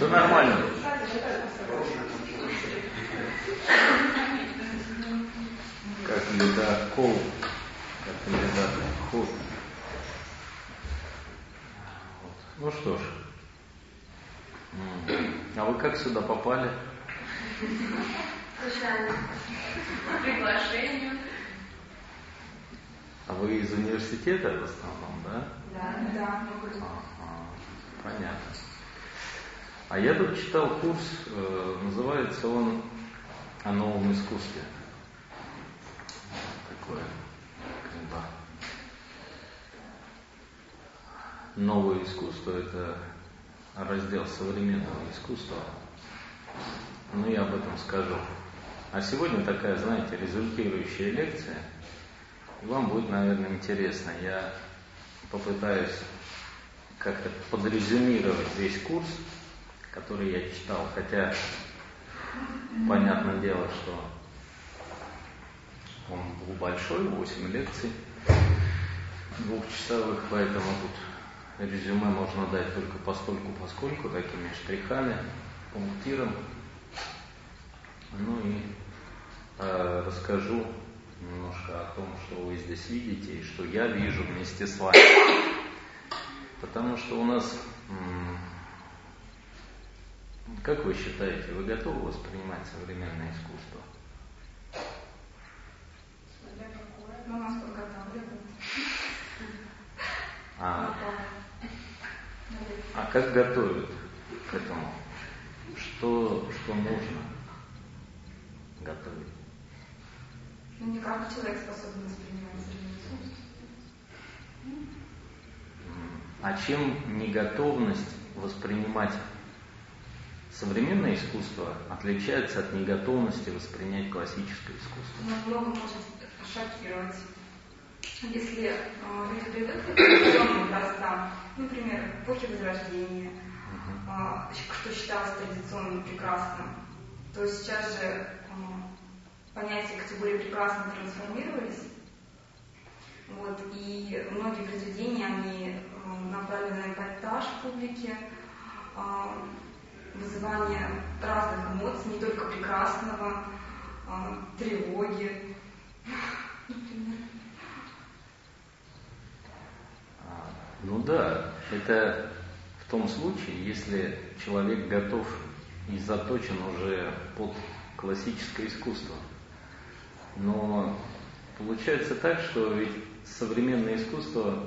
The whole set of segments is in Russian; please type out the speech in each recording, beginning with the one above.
Все нормально. Как ледокол, как ледоход. Ну что ж. А вы как сюда попали? Случайно. Приглашению. А вы из университета в основном, да? Да, да. Ага, понятно. А я тут читал курс, э, называется он о новом искусстве. Такое, как бы, новое искусство это раздел современного искусства. Ну, я об этом скажу. А сегодня такая, знаете, результирующая лекция. И вам будет, наверное, интересно. Я попытаюсь как-то подрезюмировать весь курс, который я читал, хотя понятное дело, что он был большой, 8 лекций двухчасовых, поэтому тут резюме можно дать только постольку поскольку, такими штрихами, пунктиром. Ну и э, расскажу немножко о том, что вы здесь видите и что я вижу вместе с вами. Потому что у нас как вы считаете, вы готовы воспринимать современное искусство? Ну. А, а как готовят к этому? Что, что нужно готовить? Ну, не каждый человек способен воспринимать современное искусство. А чем неготовность воспринимать Современное искусство отличается от неготовности воспринять классическое искусство. Ну, много может шокировать. Если э, люди придут к традиционным образцам, например, эпохи Возрождения, что считалось традиционным прекрасным, то сейчас же э, понятия категории прекрасного трансформировались. Вот, и многие произведения, они э, направлены на эпатаж публики, вызывание разных эмоций, не только прекрасного, а, тревоги, а, Ну да, это в том случае, если человек готов и заточен уже под классическое искусство. Но получается так, что ведь современное искусство,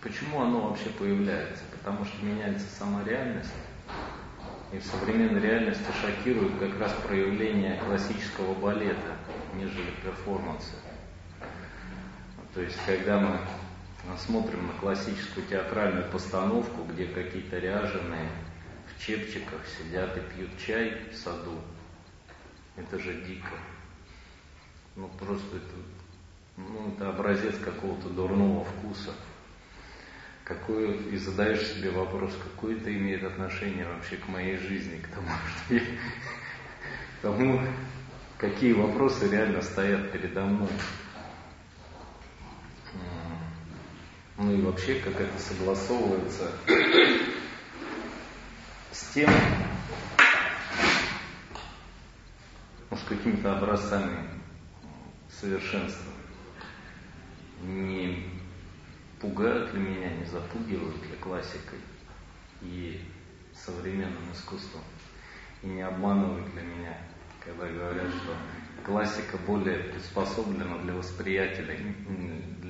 почему оно вообще появляется? Потому что меняется сама реальность. И в современной реальности шокируют как раз проявление классического балета, нежели перформанса. То есть, когда мы смотрим на классическую театральную постановку, где какие-то ряженые в чепчиках сидят и пьют чай в саду, это же дико. Ну просто это, ну, это образец какого-то дурного вкуса какое, и задаешь себе вопрос, какое это имеет отношение вообще к моей жизни, к тому, что я, к тому, какие вопросы реально стоят передо мной. Ну и вообще, как это согласовывается с тем, ну, с какими-то образцами совершенства. Не пугают ли меня, не запугивают ли классикой и современным искусством, и не обманывают ли меня, когда говорят, что классика более приспособлена для восприятия,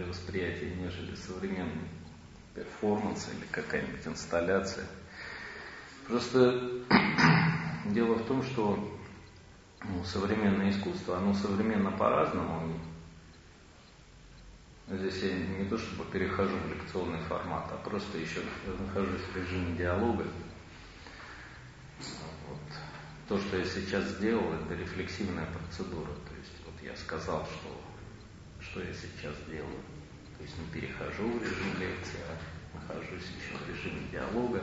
для восприятия, нежели современный перформанс или какая-нибудь инсталляция. Просто дело в том, что ну, современное искусство, оно современно по-разному, Здесь я не то чтобы перехожу в лекционный формат, а просто еще нахожусь в режиме диалога. то, что я сейчас сделал, это рефлексивная процедура. То есть вот я сказал, что, что я сейчас делаю. То есть не перехожу в режим лекции, а нахожусь еще в режиме диалога.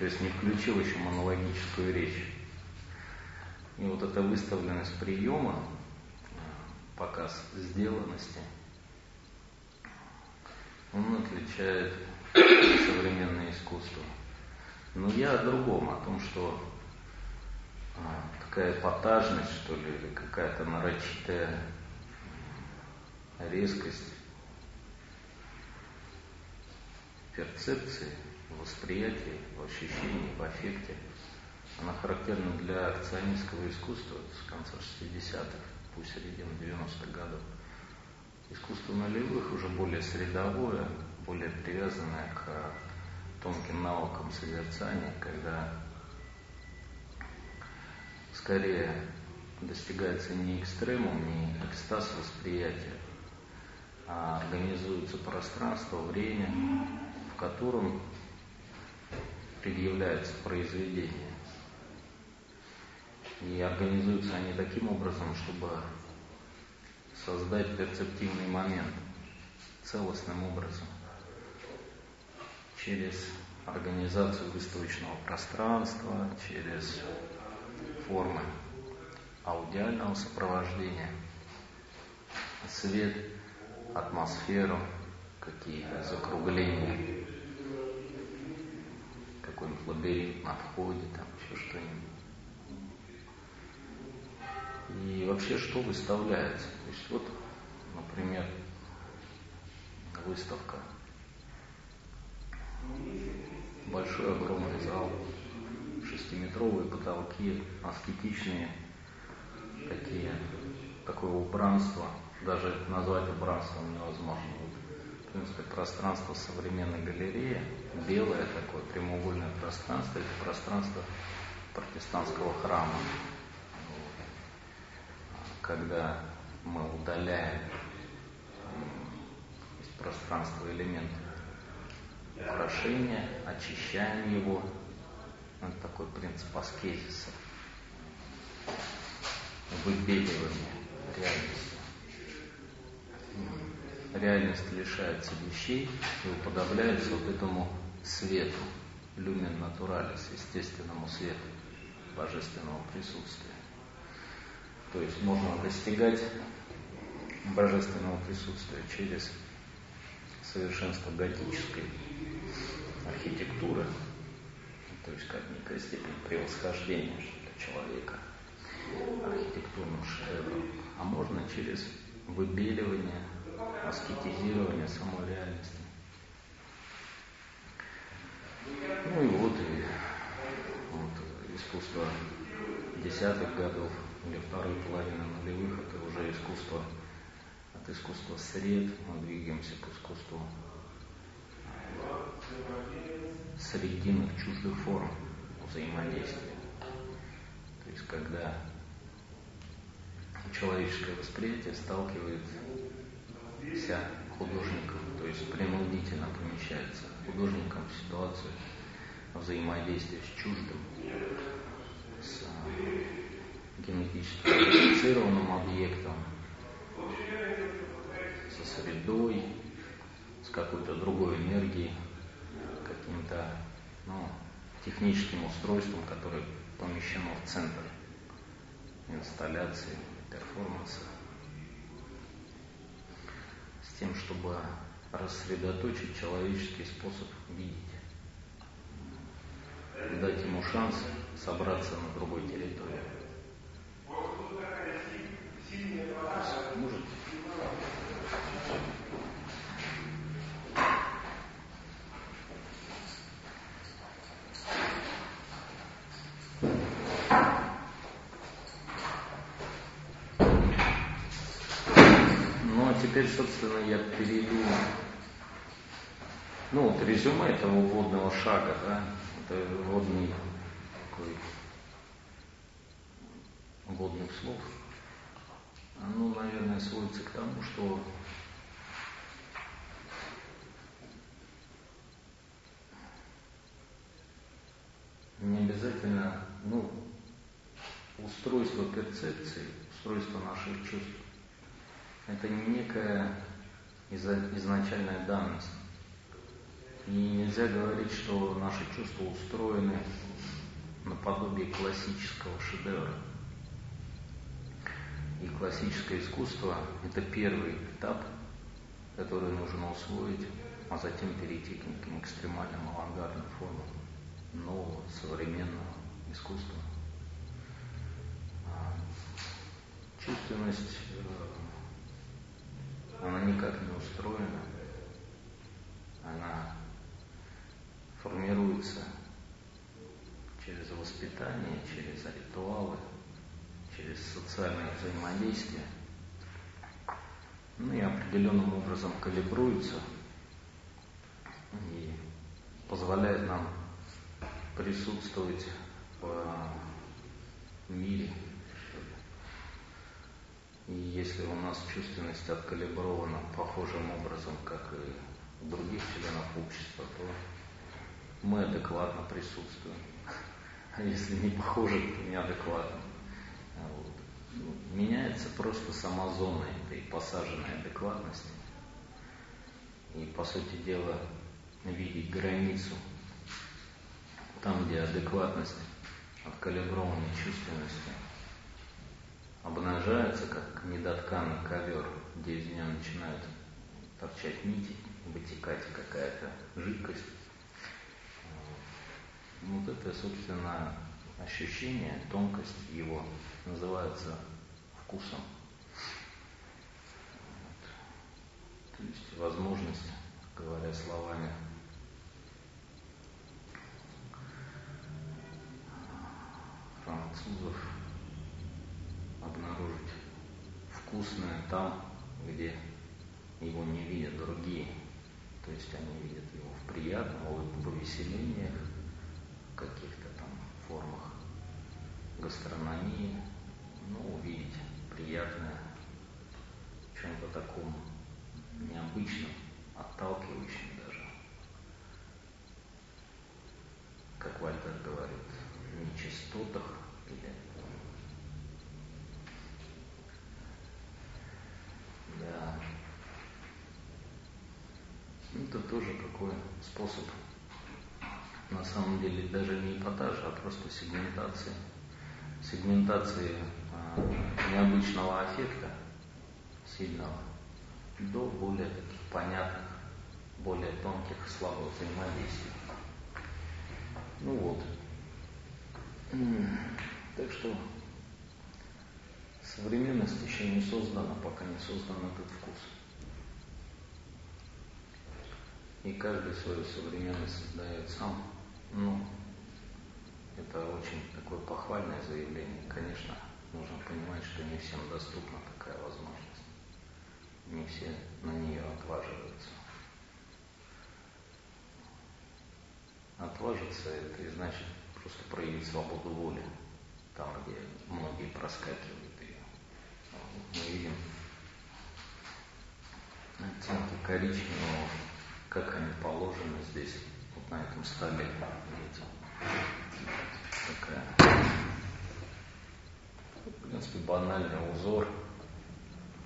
То есть не включил еще монологическую речь. И вот эта выставленность приема, показ сделанности, он отличает современное искусство. Но я о другом, о том, что а, такая эпатажность, что ли, или какая-то нарочитая резкость перцепции, восприятия, в ощущении, в аффекте, она характерна для акционистского искусства с конца 60-х, пусть середины 90-х годов. Искусство нулевых уже более средовое, более привязанное к тонким навыкам созерцания, когда скорее достигается не экстремум, не экстаз восприятия, а организуется пространство, время, в котором предъявляется произведение. И организуются они таким образом, чтобы создать перцептивный момент целостным образом через организацию выставочного пространства, через формы аудиального сопровождения, свет, атмосферу, какие-то закругления, какой-нибудь лабиринт на входе, там еще что-нибудь. И вообще, что выставляется? То есть вот, например, выставка. Большой огромный зал, шестиметровые потолки, аскетичные такие, такое убранство, даже назвать убранством невозможно. Принципе, пространство современной галереи, белое такое прямоугольное пространство, это пространство протестантского храма когда мы удаляем из пространства элемент украшения, очищаем его. Это такой принцип аскезиса. Выбеливание реальности. Реальность лишается вещей и уподобляется вот этому свету, люмен натуралис, естественному свету божественного присутствия. То есть можно достигать божественного присутствия через совершенство готической архитектуры, то есть как некая степень превосхождения для человека архитектурным шедевром, а можно через выбеливание, аскетизирование самой реальности. Ну и вот, и, вот искусство десятых годов или второй половины нулевых, это уже искусство, от искусства сред мы двигаемся к искусству срединных чуждых форм взаимодействия. То есть когда человеческое восприятие сталкивается художником, то есть принудительно помещается художником в ситуацию взаимодействия с чуждым, с генетически модифицированным объектом, со средой, с какой-то другой энергией, каким-то ну, техническим устройством, которое помещено в центр инсталляции, перформанса, тем, чтобы рассредоточить человеческий способ видеть, дать ему шанс собраться на другой территории. Ну, а теперь, собственно, я перейду, ну, вот резюме этого вводного шага, да, это вводный такой вводных слов. Оно, наверное, сводится к тому, что не обязательно, ну, устройство перцепции, устройство наших чувств, это не некая изначальная данность. И нельзя говорить, что наши чувства устроены наподобие классического шедевра. И классическое искусство – это первый этап, который нужно усвоить, а затем перейти к неким экстремальным авангардным формам нового современного искусства. А, чувственность, э, она никак не устроена, она формируется через воспитание, через ритуалы, через социальное взаимодействие, ну и определенным образом калибруется и позволяет нам присутствовать в мире. И если у нас чувственность откалибрована похожим образом, как и у других членов общества, то мы адекватно присутствуем. А если не похоже, то неадекватно. Вот. Ну, меняется просто сама зона этой посаженной адекватности. И, по сути дела, видеть границу там, где адекватность от калиброванной обнажается, как недотканный ковер, где из нее начинают торчать нити, вытекать какая-то жидкость. Вот это, собственно, ощущение, тонкость его называется вкусом. То есть возможность, говоря словами французов, обнаружить вкусное там, где его не видят другие. То есть они видят его в приятном, в повеселениях, каких-то там формах гастрономии, ну, увидеть приятное в чем-то таком необычном, отталкивающем даже. Как Вальтер говорит, нечистотах или да. Это тоже такой способ на самом деле даже не эпатажа, а просто сегментации. Сегментации э, необычного аффекта, сильного, до более таких понятных, более тонких, слабых взаимодействий. Ну вот. Так что современность еще не создана, пока не создан этот вкус. И каждый свою современность создает сам. Ну, это очень такое похвальное заявление. Конечно, нужно понимать, что не всем доступна такая возможность. Не все на нее отваживаются. Отважиться это и значит просто проявить свободу воли, там, где многие проскакивают. Мы видим оттенки коричневого, как они положены здесь на этом столе. Видите? Такая, в принципе, банальный узор.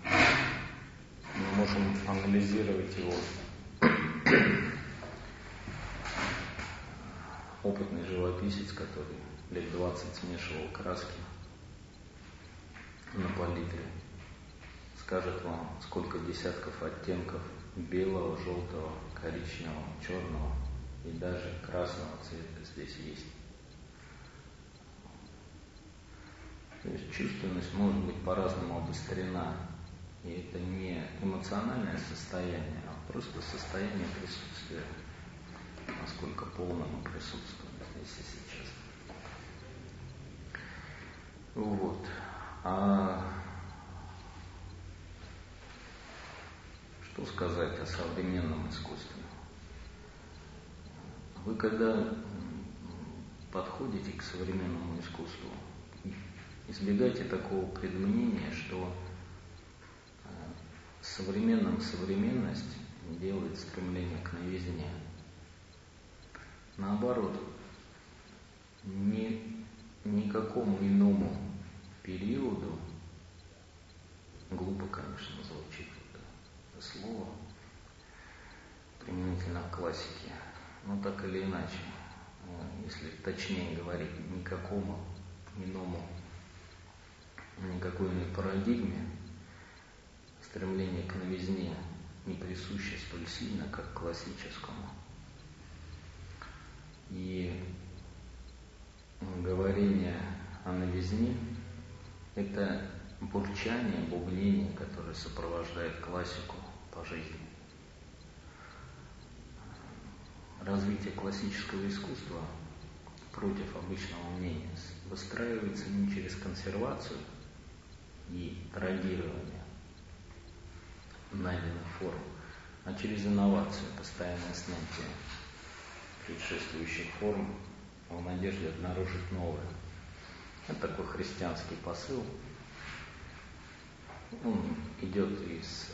Мы можем анализировать его. Опытный живописец, который лет 20 смешивал краски на палитре, скажет вам, сколько десятков оттенков белого, желтого, коричневого, черного – и даже красного цвета здесь есть. То есть чувственность может быть по-разному обострена. И это не эмоциональное состояние, а просто состояние присутствия. Насколько полно мы присутствуем здесь и сейчас. Вот. А что сказать о современном искусстве? Вы когда подходите к современному искусству, избегайте такого предмнения, что э, современным современность делает стремление к новизне. Наоборот, ни, никакому иному периоду, глупо, конечно, звучит это слово, применительно к классике, но так или иначе, э, если точнее говорить, никакому иному, никакой иной парадигме стремление к новизне не присуще столь сильно, как классическому. И говорение о новизне – это бурчание, бубнение, которое сопровождает классику по жизни. Развитие классического искусства против обычного мнения выстраивается не через консервацию и традирование найденных форм, а через инновацию, постоянное снятие предшествующих форм в надежде обнаружить новое. Это такой христианский посыл. Он идет из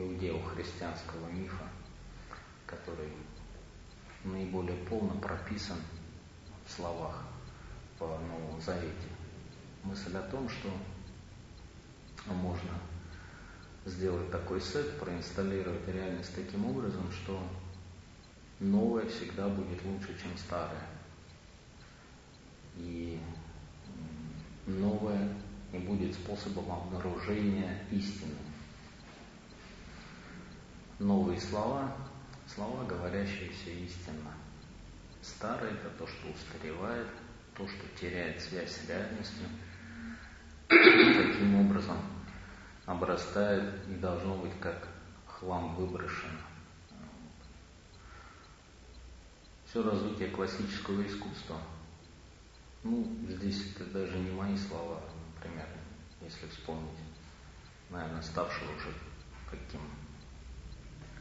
иудео-христианского мифа, который наиболее полно прописан в словах по Новому Завете. Мысль о том, что можно сделать такой сет, проинсталлировать реальность таким образом, что новое всегда будет лучше, чем старое. И новое не будет способом обнаружения истины. Новые слова, слова, говорящиеся истинно. Старое – это то, что устаревает, то, что теряет связь с реальностью. Таким образом обрастает и должно быть как хлам выброшено. Все развитие классического искусства, ну, здесь это даже не мои слова, например, если вспомнить, наверное, ставшего уже каким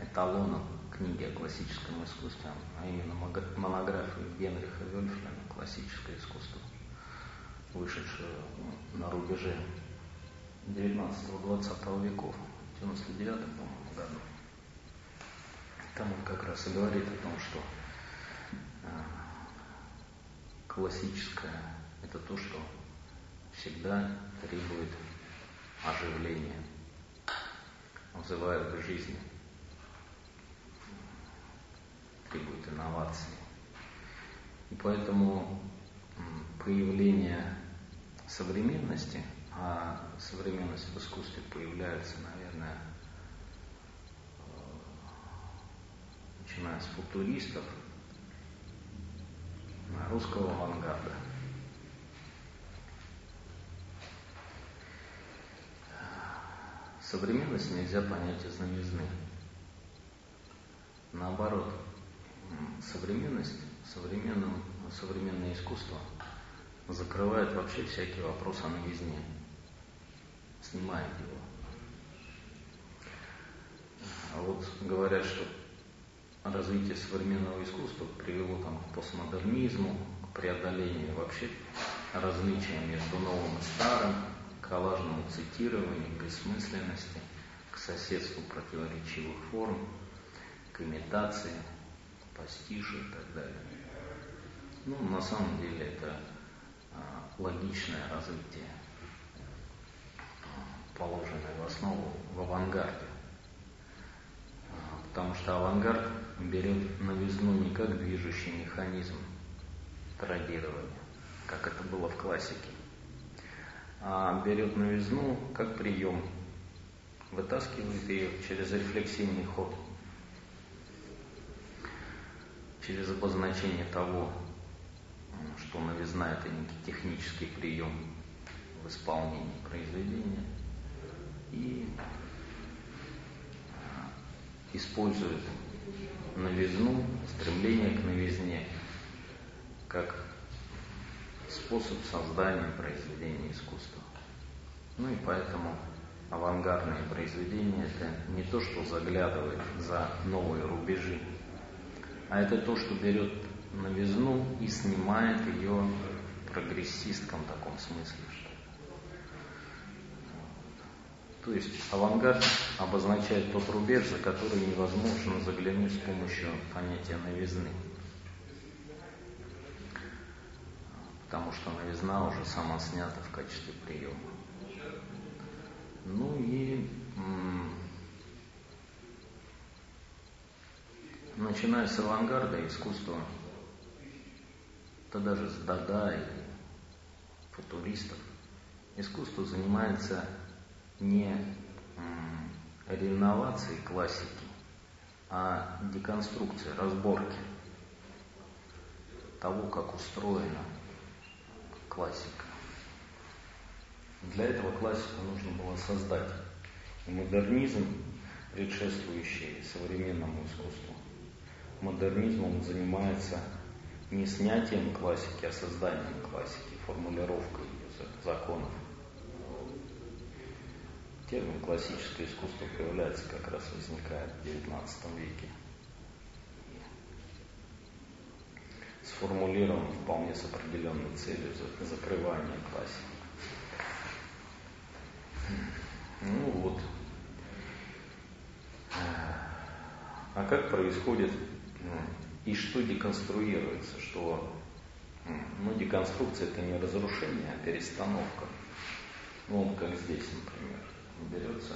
эталоном книги о классическом искусстве, а именно монографию Генриха Вельфлена «Классическое искусство», вышедшую на рубеже 19-20 веков, в 99 по-моему, году. Там он как раз и говорит о том, что а, классическое – это то, что всегда требует оживления, вызывает к жизни, требует инноваций. И поэтому появление современности – а современность в искусстве появляется, наверное, э, начиная с футуристов, русского авангарда. Современность нельзя понять из новизны. Наоборот, современность, современное искусство закрывает вообще всякий вопрос о новизне снимает его. А вот говорят, что развитие современного искусства привело там, к постмодернизму, к преодолению вообще различия между новым и старым, к коллажному цитированию, к бессмысленности, к соседству противоречивых форм, к имитации, пастишу и так далее. Ну, на самом деле это а, логичное развитие положенной в основу в авангарде. А, потому что авангард берет новизну не как движущий механизм традирования, как это было в классике, а берет новизну как прием, вытаскивает ее через рефлексивный ход, через обозначение того, что новизна это некий технический прием в исполнении произведения – и а, используют новизну, стремление к новизне, как способ создания произведения искусства. Ну и поэтому авангардные произведения – это не то, что заглядывает за новые рубежи, а это то, что берет новизну и снимает ее в прогрессистском таком смысле, что то есть авангард обозначает тот рубеж, за который невозможно заглянуть с помощью понятия новизны. потому что новизна уже сама снята в качестве приема. Ну и начиная с авангарда искусства, да даже с Дада и футуристов, искусство занимается не реновацией классики, а деконструкцией, разборки того, как устроена классика. Для этого классику нужно было создать. Модернизм, предшествующий современному искусству, модернизмом занимается не снятием классики, а созданием классики, формулировкой ее законов. Термин классическое искусство появляется, как раз возникает в XIX веке. Сформулирован вполне с определенной целью закрывания классики. Ну вот. А как происходит и что деконструируется, что ну, деконструкция это не разрушение, а перестановка. Ну, вот как здесь, например, берется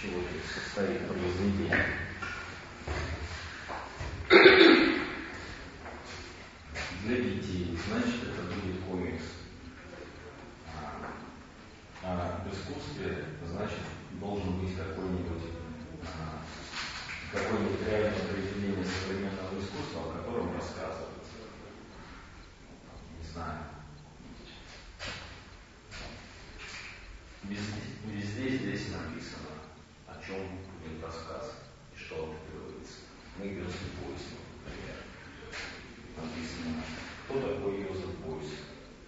чего состоит произведение. Для детей, значит, это будет комикс. А, а в искусстве, значит, должен быть какой-нибудь а, какое-нибудь реальное произведение современного искусства, о котором рассказывается. Не знаю. Везде, везде здесь написано, о чем будет рассказ и что открывается. Мы Йозеф Бойс, например. Написано, кто такой Йозеф Бойс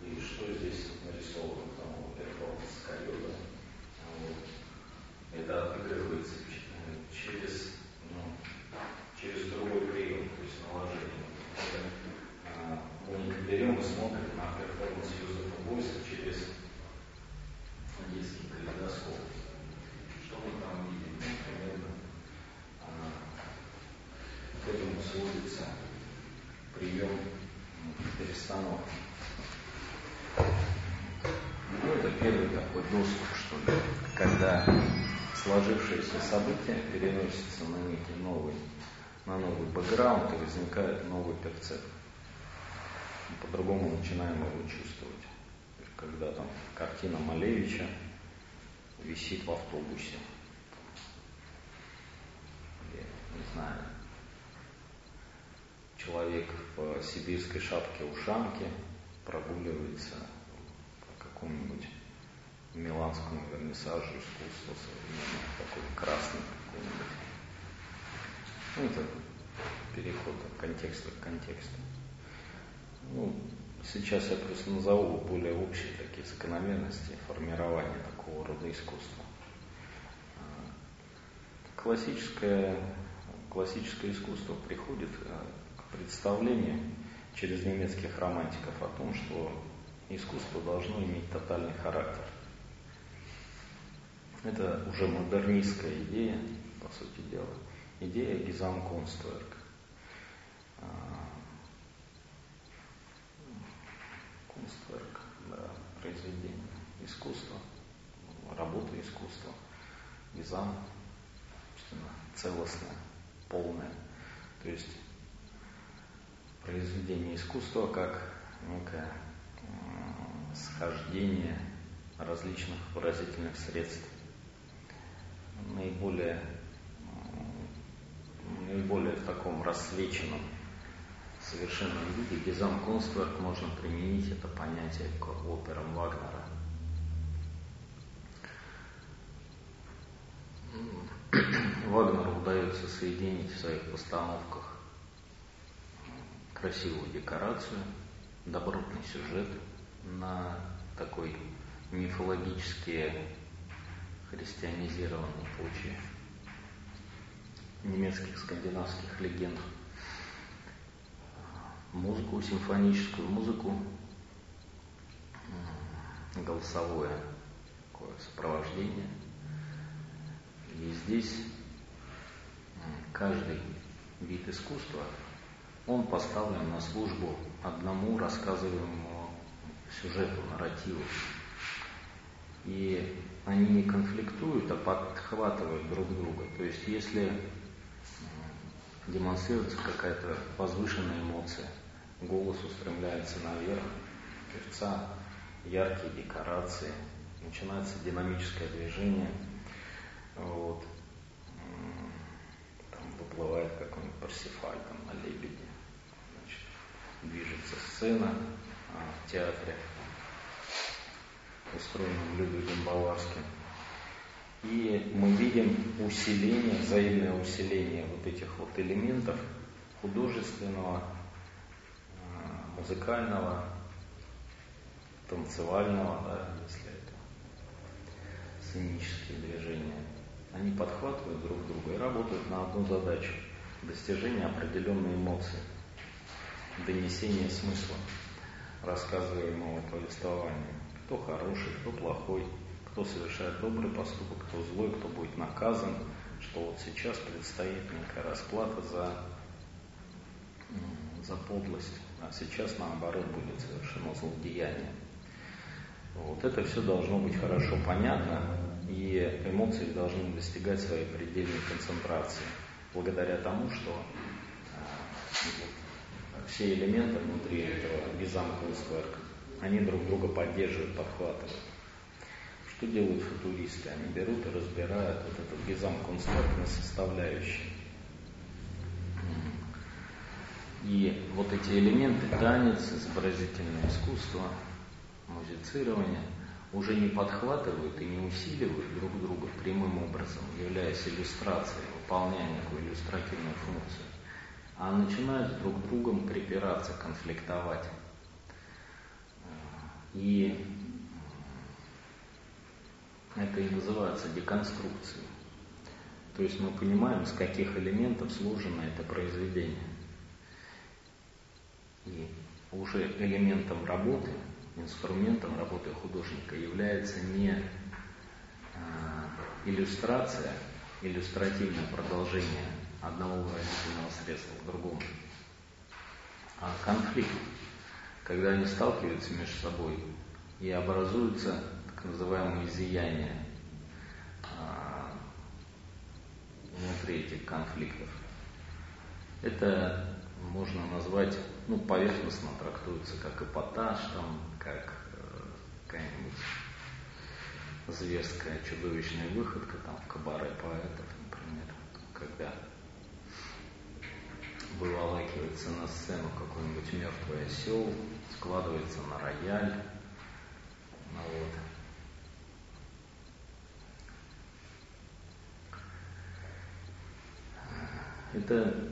и что здесь нарисовано, там, вот, перформанс койота. Вот. Это отыгрывается через, ну, через другой прием, то есть наложение. А, мы берем и смотрим на перформанс Йозефа Бойса через детский калейдоскоп. Что мы там видим? Ну, примерно а, к этому сводится прием перестановки. Ну, это первый такой доступ, что ли, когда сложившиеся события переносятся на некий новый, на новый бэкграунд и возникает новый перцепт. По-другому начинаем его чувствовать. Когда там картина Малевича висит в автобусе. Или, не знаю, человек в сибирской шапке-ушанке прогуливается по какому-нибудь миланскому вернисажу искусства современного, такой красный какой-нибудь. Ну, это переход от контекста к контексту. Ну, сейчас я просто назову более общие такие закономерности формирования такого рода искусства. А, классическое, классическое искусство приходит а, к представлению через немецких романтиков о том, что искусство должно иметь тотальный характер – это уже модернистская идея, по сути дела. Идея Гизамкунстверк. Кунстверк, да, произведение искусства, работа искусства. Гизам, целостное, полное. То есть произведение искусства как некое схождение различных выразительных средств наиболее, наиболее в таком рассвеченном совершенном виде Гизам Констверк можно применить это понятие к операм Вагнера. Вагнеру удается соединить в своих постановках красивую декорацию, добротный сюжет на такой мифологические христианизированной почве немецких, скандинавских легенд. Музыку, симфоническую музыку, голосовое такое сопровождение. И здесь каждый вид искусства он поставлен на службу одному рассказываемому сюжету, нарративу. И они не конфликтуют, а подхватывают друг друга. То есть если демонстрируется какая-то возвышенная эмоция, голос устремляется наверх, певца, яркие декорации, начинается динамическое движение, вот, там выплывает какой-нибудь Парсифаль там на лебеде, значит, движется сцена а, в театре, устроенном Людвигом Баварским. И мы видим усиление, взаимное усиление вот этих вот элементов художественного, а, музыкального, танцевального, да, если это сценические движения. Они подхватывают друг друга и работают на одну задачу – достижение определенной эмоции, донесение смысла рассказываемого повествования. Кто хороший, кто плохой, кто совершает добрый поступок, кто злой, кто будет наказан, что вот сейчас предстоит некая расплата за, за подлость, а сейчас наоборот будет совершено злодеяние. Вот это все должно быть хорошо понятно, и эмоции должны достигать своей предельной концентрации, благодаря тому, что а, все элементы внутри этого безамкового они друг друга поддерживают, подхватывают. Что делают футуристы? Они берут и разбирают вот этот безамконстракт на составляющие. И вот эти элементы, танец, изобразительное искусство, музицирование, уже не подхватывают и не усиливают друг друга прямым образом, являясь иллюстрацией, выполняя некую иллюстративную функцию, а начинают друг другом припираться, конфликтовать. И это и называется деконструкцией. То есть мы понимаем, из каких элементов сложено это произведение. И уже элементом работы, инструментом работы художника является не э, иллюстрация, иллюстративное продолжение одного выразительного средства к другому, а конфликт когда они сталкиваются между собой и образуются так называемые изъяния а, внутри этих конфликтов. Это можно назвать, ну, поверхностно трактуется как эпатаж, там, как э, какая-нибудь зверская чудовищная выходка там в кабаре поэтов, например, когда выволакивается на сцену какой-нибудь мертвый осел, складывается на рояль. Ну, вот. Это,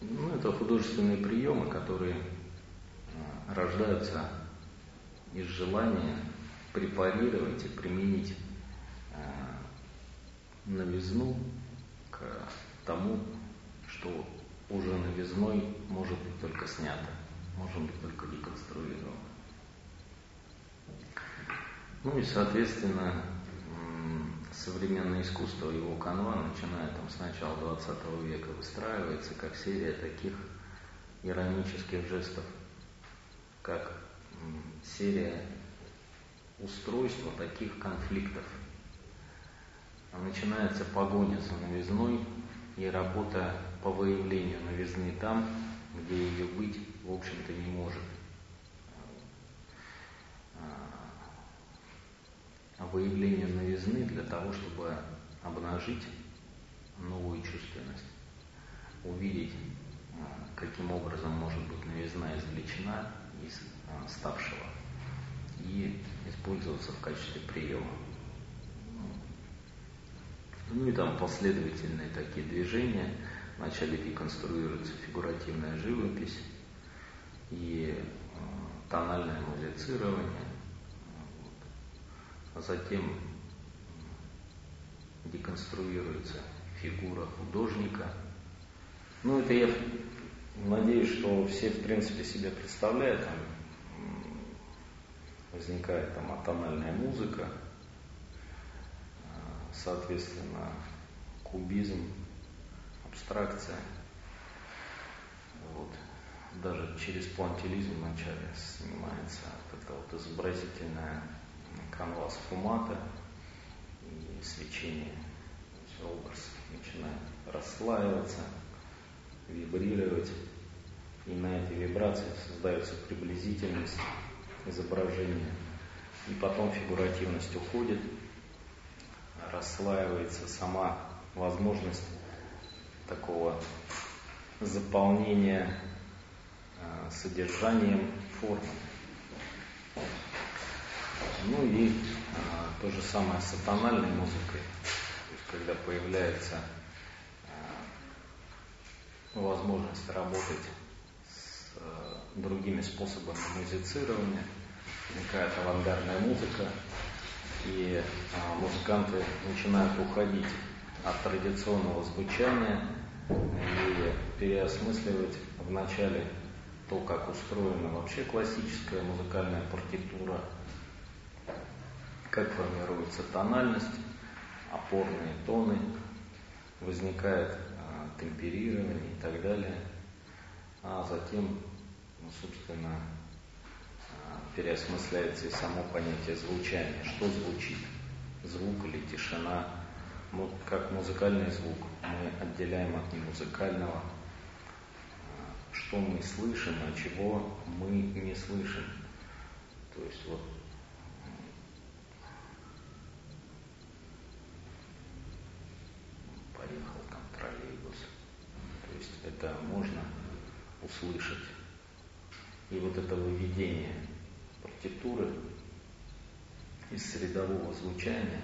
ну, это художественные приемы, которые а, рождаются из желания препарировать и применить а, новизну к тому, что уже новизной может быть только снято, может быть только деконструировано. Ну и, соответственно, современное искусство, его канва, начиная там с начала 20 века, выстраивается как серия таких иронических жестов, как серия устройства таких конфликтов. Начинается погоня за новизной и работа по выявлению новизны там, где ее быть, в общем-то, не может. А выявление новизны для того, чтобы обнажить новую чувственность, увидеть, а, каким образом может быть новизна извлечена из а, ставшего и использоваться в качестве приема. Ну и там последовательные такие движения – Вначале деконструируется фигуративная живопись и э, тональное музицирование. А затем деконструируется фигура художника. Ну, это я надеюсь, что все, в принципе, себе представляют. Там возникает там атональная музыка, э, соответственно, кубизм, абстракция. Вот. Даже через плантилизм вначале снимается вот эта вот изобразительная канвас фумата и свечение. Образ начинает расслаиваться, вибрировать. И на этой вибрации создается приблизительность изображения. И потом фигуративность уходит, расслаивается сама возможность такого заполнения э, содержанием формы. Ну и э, то же самое с атональной музыкой, то есть когда появляется э, возможность работать с э, другими способами музицирования, возникает авангардная музыка, и а, музыканты начинают уходить от традиционного звучания и переосмысливать вначале то, как устроена вообще классическая музыкальная партитура, как формируется тональность, опорные тоны, возникает а, темперирование и так далее, а затем, ну, собственно, а, переосмысляется и само понятие звучания, что звучит, звук или тишина, как музыкальный звук мы отделяем от немузыкального, а, что мы слышим, а чего мы не слышим. То есть вот поехал там троллейбус. То есть это можно услышать. И вот это выведение партитуры из средового звучания,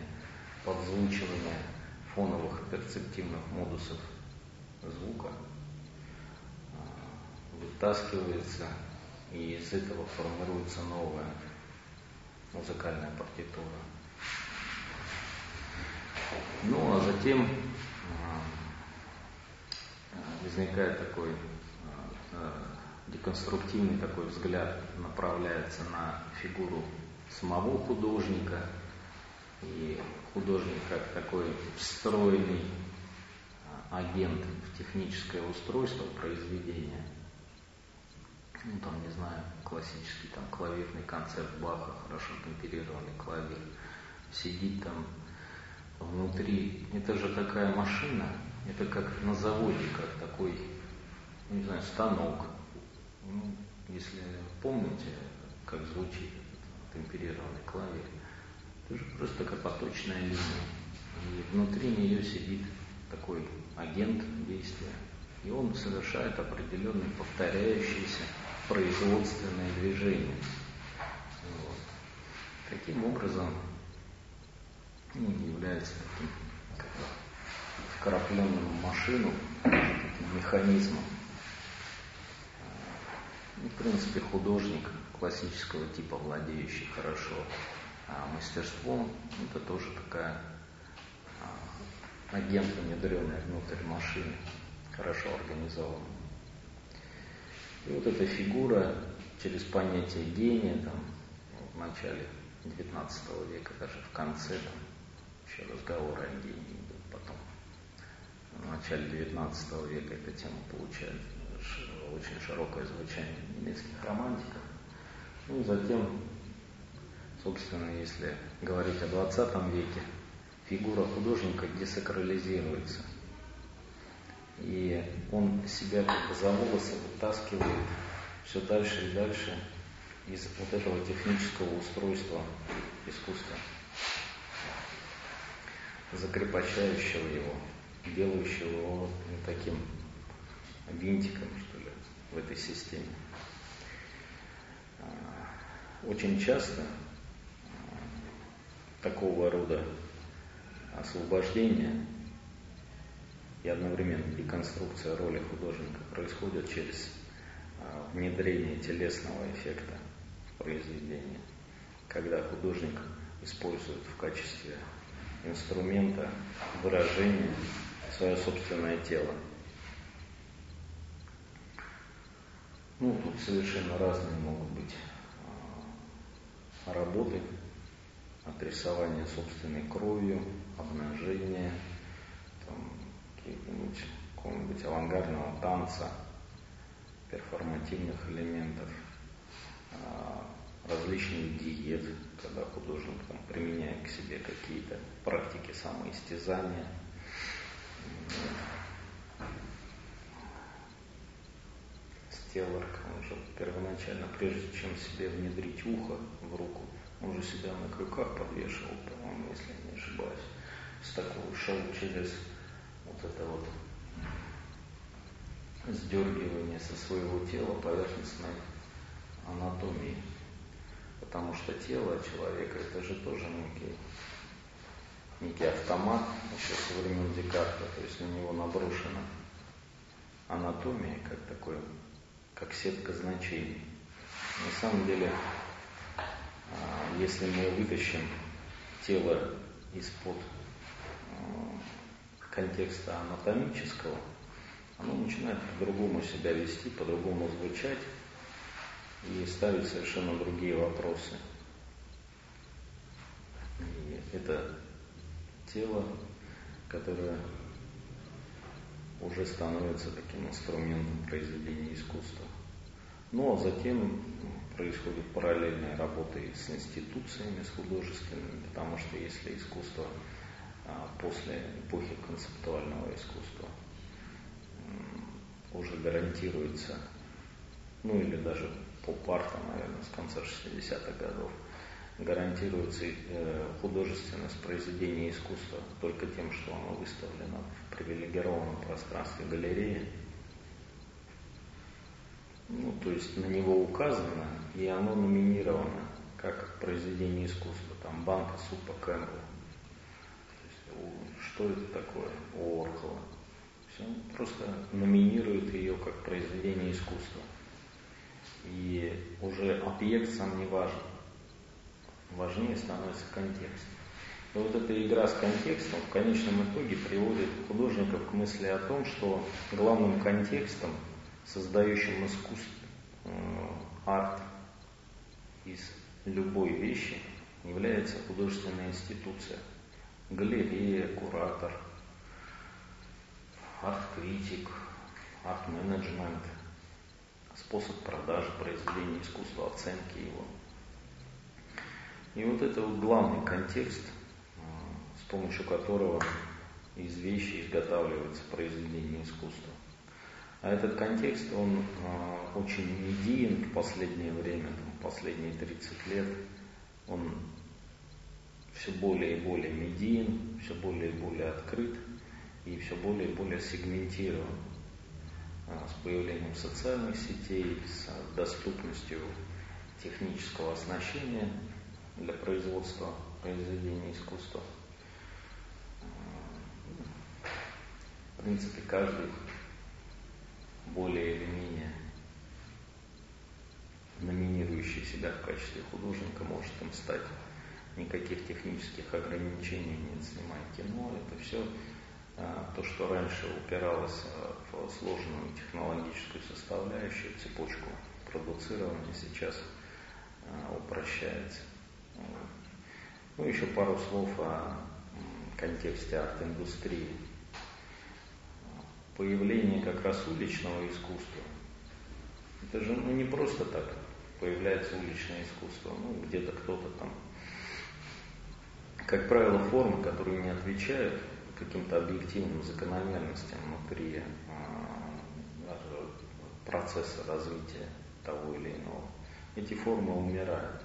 подзвучивания фоновых перцептивных модусов звука а, вытаскивается, и из этого формируется новая музыкальная партитура. Ну а затем а, возникает такой а, деконструктивный такой взгляд, направляется на фигуру самого художника – и художник как такой встроенный а, агент в техническое устройство произведения. Ну, там, не знаю, классический там клавирный концерт Баха, хорошо темперированный клавир, сидит там внутри. Это же такая машина, это как на заводе, как такой, не знаю, станок. Ну, если помните, как звучит этот темперированный клавир, это же просто как поточная линия. И внутри нее сидит такой агент действия. И он совершает определенные повторяющиеся производственные движения. Вот. Таким образом, он ну, является таким вкрапленным в машину, таким механизмом. И, в принципе, художник классического типа, владеющий хорошо мастерством это тоже такая а, агент, внедренный внутрь машины, хорошо организованный. И вот эта фигура через понятие гения там, в начале XIX века, даже в конце, там, еще разговоры о гении идут потом. В начале XIX века эта тема получает очень широкое звучание немецких романтиков. Ну затем Собственно, если говорить о 20 веке, фигура художника десакрализируется. И он себя как бы за волосы вытаскивает все дальше и дальше из вот этого технического устройства искусства, закрепощающего его, делающего его таким винтиком, что ли, в этой системе. А, очень часто такого рода освобождения и одновременно деконструкция роли художника происходит через а, внедрение телесного эффекта произведения, когда художник использует в качестве инструмента выражения свое собственное тело. Ну, тут совершенно разные могут быть а, работы, от рисования собственной кровью, обнажения, там, каких-нибудь быть, авангардного танца, перформативных элементов, а, различных диет, когда художник там, применяет к себе какие-то практики самоистязания. Стеллар, он же первоначально, прежде чем себе внедрить ухо в руку, он же себя на крюках подвешивал, по-моему, если не ошибаюсь. С такого шел через вот это вот сдергивание со своего тела поверхностной анатомии. Потому что тело человека это же тоже некий, некий автомат еще со времен Декарта, то есть на него наброшена анатомия, как такой, как сетка значений. На самом деле, если мы вытащим тело из-под а, контекста анатомического, оно начинает по-другому себя вести, по-другому звучать и ставить совершенно другие вопросы. И это тело, которое уже становится таким инструментом произведения искусства. Ну а затем происходит параллельная работа и с институциями, с художественными, потому что если искусство а, после эпохи концептуального искусства уже гарантируется, ну или даже по партам, наверное, с конца 60-х годов, гарантируется э, художественность произведения искусства только тем, что оно выставлено в привилегированном пространстве галереи. Ну, то есть на него указано, и оно номинировано как произведение искусства. Там банка супа Кэмпбелл. Что это такое у Орхола? Все, просто номинирует ее как произведение искусства. И уже объект сам не важен. Важнее становится контекст. И вот эта игра с контекстом в конечном итоге приводит художников к мысли о том, что главным контекстом, создающим искусство, э, арт из любой вещи, является художественная институция. Галерея, куратор, арт-критик, арт-менеджмент – способ продажи произведения искусства, оценки его. И вот это вот главный контекст, э, с помощью которого из вещи изготавливается произведение искусства. А этот контекст, он э, очень медиен в последнее время, там, последние 30 лет, он все более и более медиен, все более и более открыт и все более и более сегментирован. А, с появлением социальных сетей, с доступностью технического оснащения для производства произведений искусства. В принципе, каждый более или менее номинирующий себя в качестве художника может им стать. Никаких технических ограничений нет, снимать кино, это все а, то, что раньше упиралось а, в сложную технологическую составляющую, цепочку продуцирования, сейчас а, упрощается. Ну, еще пару слов о контексте арт-индустрии. Появление как раз уличного искусства. Это же ну, не просто так появляется уличное искусство. Ну, где-то кто-то там. Как правило, формы, которые не отвечают каким-то объективным закономерностям внутри а, процесса развития того или иного. Эти формы умирают,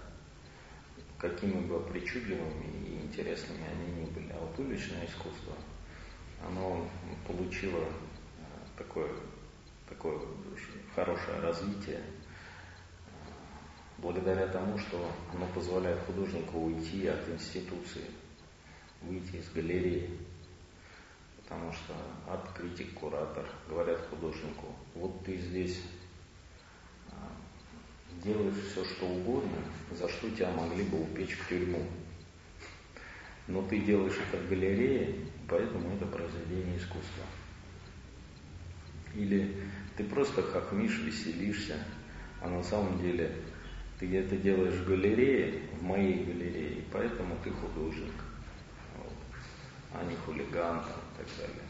какими бы причудливыми и интересными они ни были. А вот уличное искусство, оно получило такое, такое хорошее развитие благодаря тому, что оно позволяет художнику уйти от институции, выйти из галереи, Потому что арт-критик, куратор говорят художнику, вот ты здесь а, делаешь все, что угодно, за что тебя могли бы упечь в тюрьму. Но ты делаешь это в галерее, поэтому это произведение искусства. Или ты просто как Миш веселишься, а на самом деле ты это делаешь в галерее, в моей галерее, поэтому ты художник, вот, а не хулиган там, и так далее.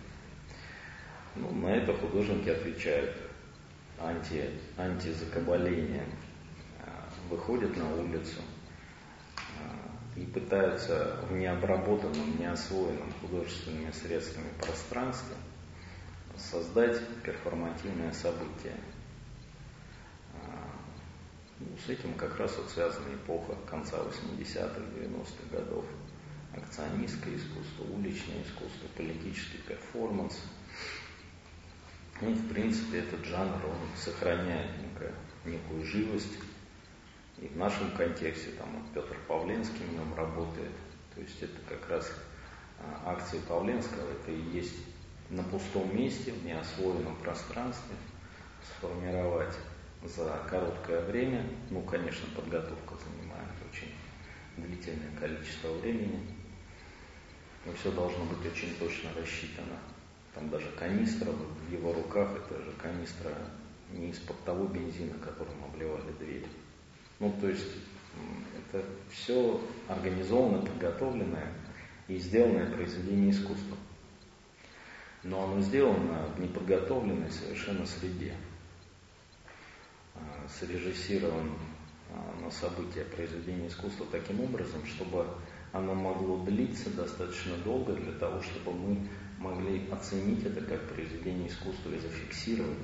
Ну, на это художники отвечают анти, антизакабалением, а, выходят на улицу а, и пытаются в необработанном, неосвоенном художественными средствами пространстве создать перформативное событие. А, ну, с этим как раз вот связана эпоха конца 80-х, 90-х годов. Акционистское искусство, уличное искусство, политический перформанс – ну, в принципе, этот жанр, он сохраняет некую, некую живость. И в нашем контексте, там, вот Петр Павленский в нем работает. То есть это как раз а, акции Павленского, это и есть на пустом месте, в неосвоенном пространстве сформировать за короткое время, ну, конечно, подготовка занимает очень длительное количество времени, но все должно быть очень точно рассчитано там даже канистра в его руках, это же канистра не из-под того бензина, которым обливали дверь. Ну, то есть это все организованно, подготовленное и сделанное произведение искусства. Но оно сделано в неподготовленной совершенно среде. А, срежиссирован а, на события произведения искусства таким образом, чтобы оно могло длиться достаточно долго для того, чтобы мы могли оценить это как произведение искусства и зафиксировать.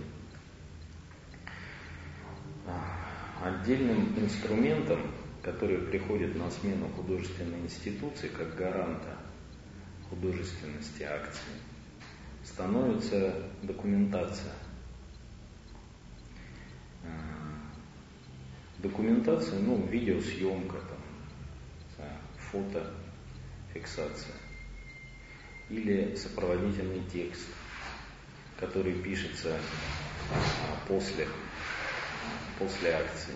А, отдельным инструментом, который приходит на смену художественной институции как гаранта художественности акции, становится документация. А, документация, ну, видеосъемка, там, фотофиксация или сопроводительный текст, который пишется а, после, после акции.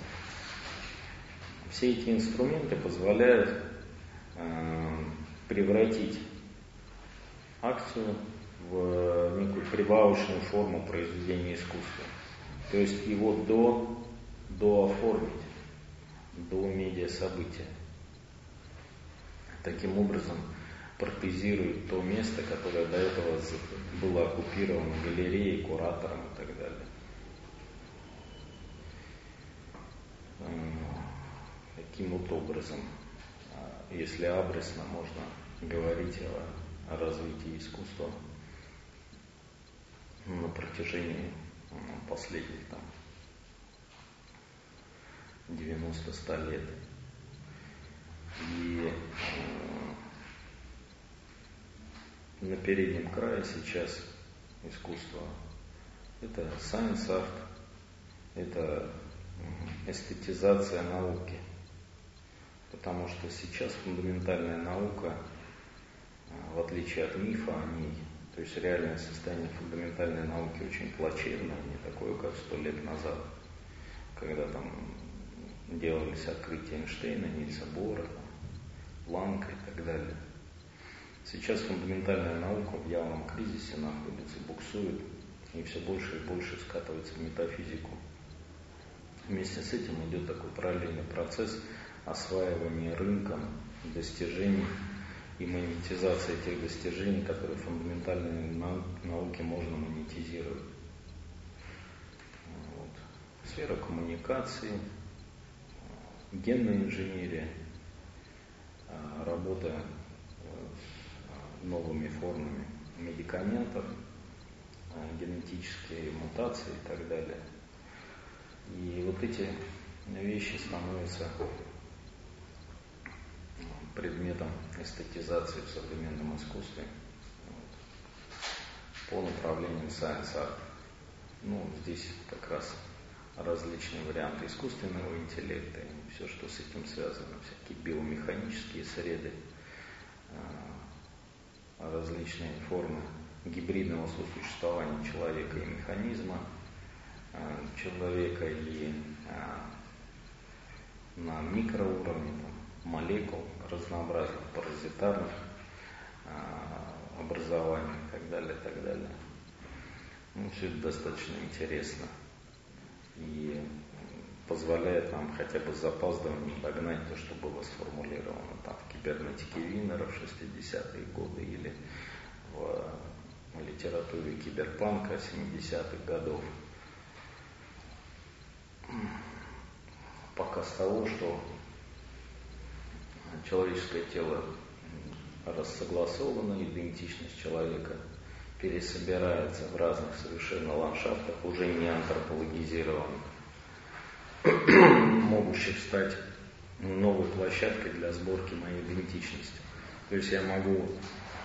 Все эти инструменты позволяют а, превратить акцию в некую прибавочную форму произведения искусства. То есть его до, до оформить, до медиа события. Таким образом, протезирует то место, которое до этого было оккупировано галереей, куратором и так далее. Таким вот образом, а, если абресно можно говорить о развитии искусства на протяжении последних там 90-100 лет. И на переднем крае сейчас искусство. Это science art, это эстетизация науки. Потому что сейчас фундаментальная наука, а, в отличие от мифа о ней, то есть реальное состояние фундаментальной науки очень плачевное, не такое, как сто лет назад, когда там делались открытия Эйнштейна, Нильса Бора, Планка и так далее. Сейчас фундаментальная наука в явном кризисе находится, буксует и все больше и больше скатывается в метафизику. Вместе с этим идет такой параллельный процесс осваивания рынком достижений и монетизации тех достижений, которые фундаментальные науки можно монетизировать. Вот. Сфера коммуникации, генная инженерия, а, работа новыми формами медикаментов, э, генетические мутации и так далее. И вот эти вещи становятся предметом эстетизации в современном искусстве. Вот, по направлению science art. Ну, здесь как раз различные варианты искусственного интеллекта и все, что с этим связано, всякие биомеханические среды, э, различные формы гибридного сосуществования человека и механизма, а, человека и а, на микроуровне там, молекул разнообразных, паразитарных а, образований и так далее, и так далее. Ну, все это достаточно интересно и позволяет нам хотя бы с запаздыванием догнать то, что было сформулировано там в кибернетике Винера в 60-е годы или в литературе киберпанка 70-х годов. Показ того, что человеческое тело рассогласовано, идентичность человека пересобирается в разных совершенно ландшафтах, уже не антропологизированных, могущих стать новой площадкой для сборки моей идентичности. То есть я могу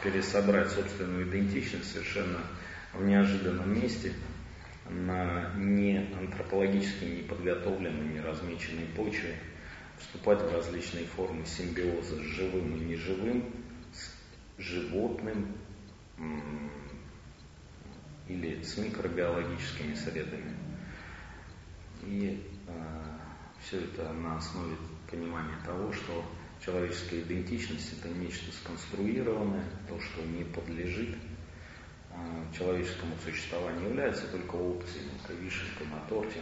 пересобрать собственную идентичность совершенно в неожиданном месте, на не антропологически не подготовленной, не размеченной почве, вступать в различные формы симбиоза с живым и неживым, с животным или с микробиологическими средами. И э, все это на основе понимания того, что человеческая идентичность это нечто сконструированное, то, что не подлежит э, человеческому существованию, является только опцией, только вишенкой на торте.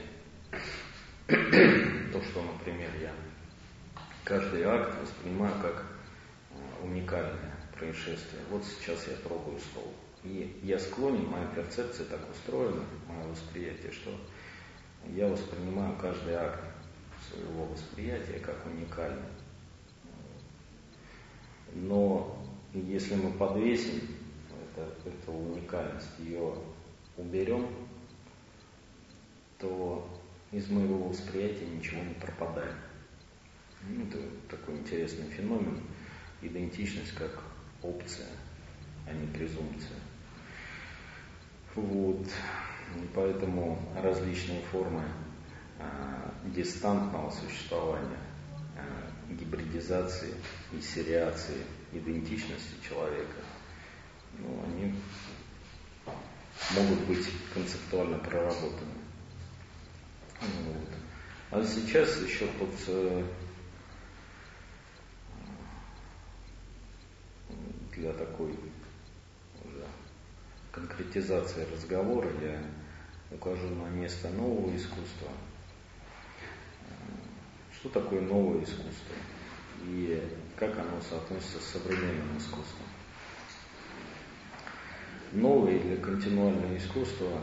То, что, например, я каждый акт воспринимаю как э, уникальное происшествие. Вот сейчас я трогаю стол. И я склонен, моя перцепция так устроена, мое восприятие, что я воспринимаю каждый акт своего восприятия как уникальный. Но если мы подвесим это, эту уникальность, ее уберем, то из моего восприятия ничего не пропадает. Ну, это такой интересный феномен. Идентичность как опция, а не презумпция. Вот. И поэтому различные формы э, дистантного существования, э, гибридизации и сериации идентичности человека, ну, они могут быть концептуально проработаны. Вот. А сейчас еще под э, для такой уже конкретизации разговора я укажу на место нового искусства. Что такое новое искусство и как оно соотносится с современным искусством? Новое или континуальное искусство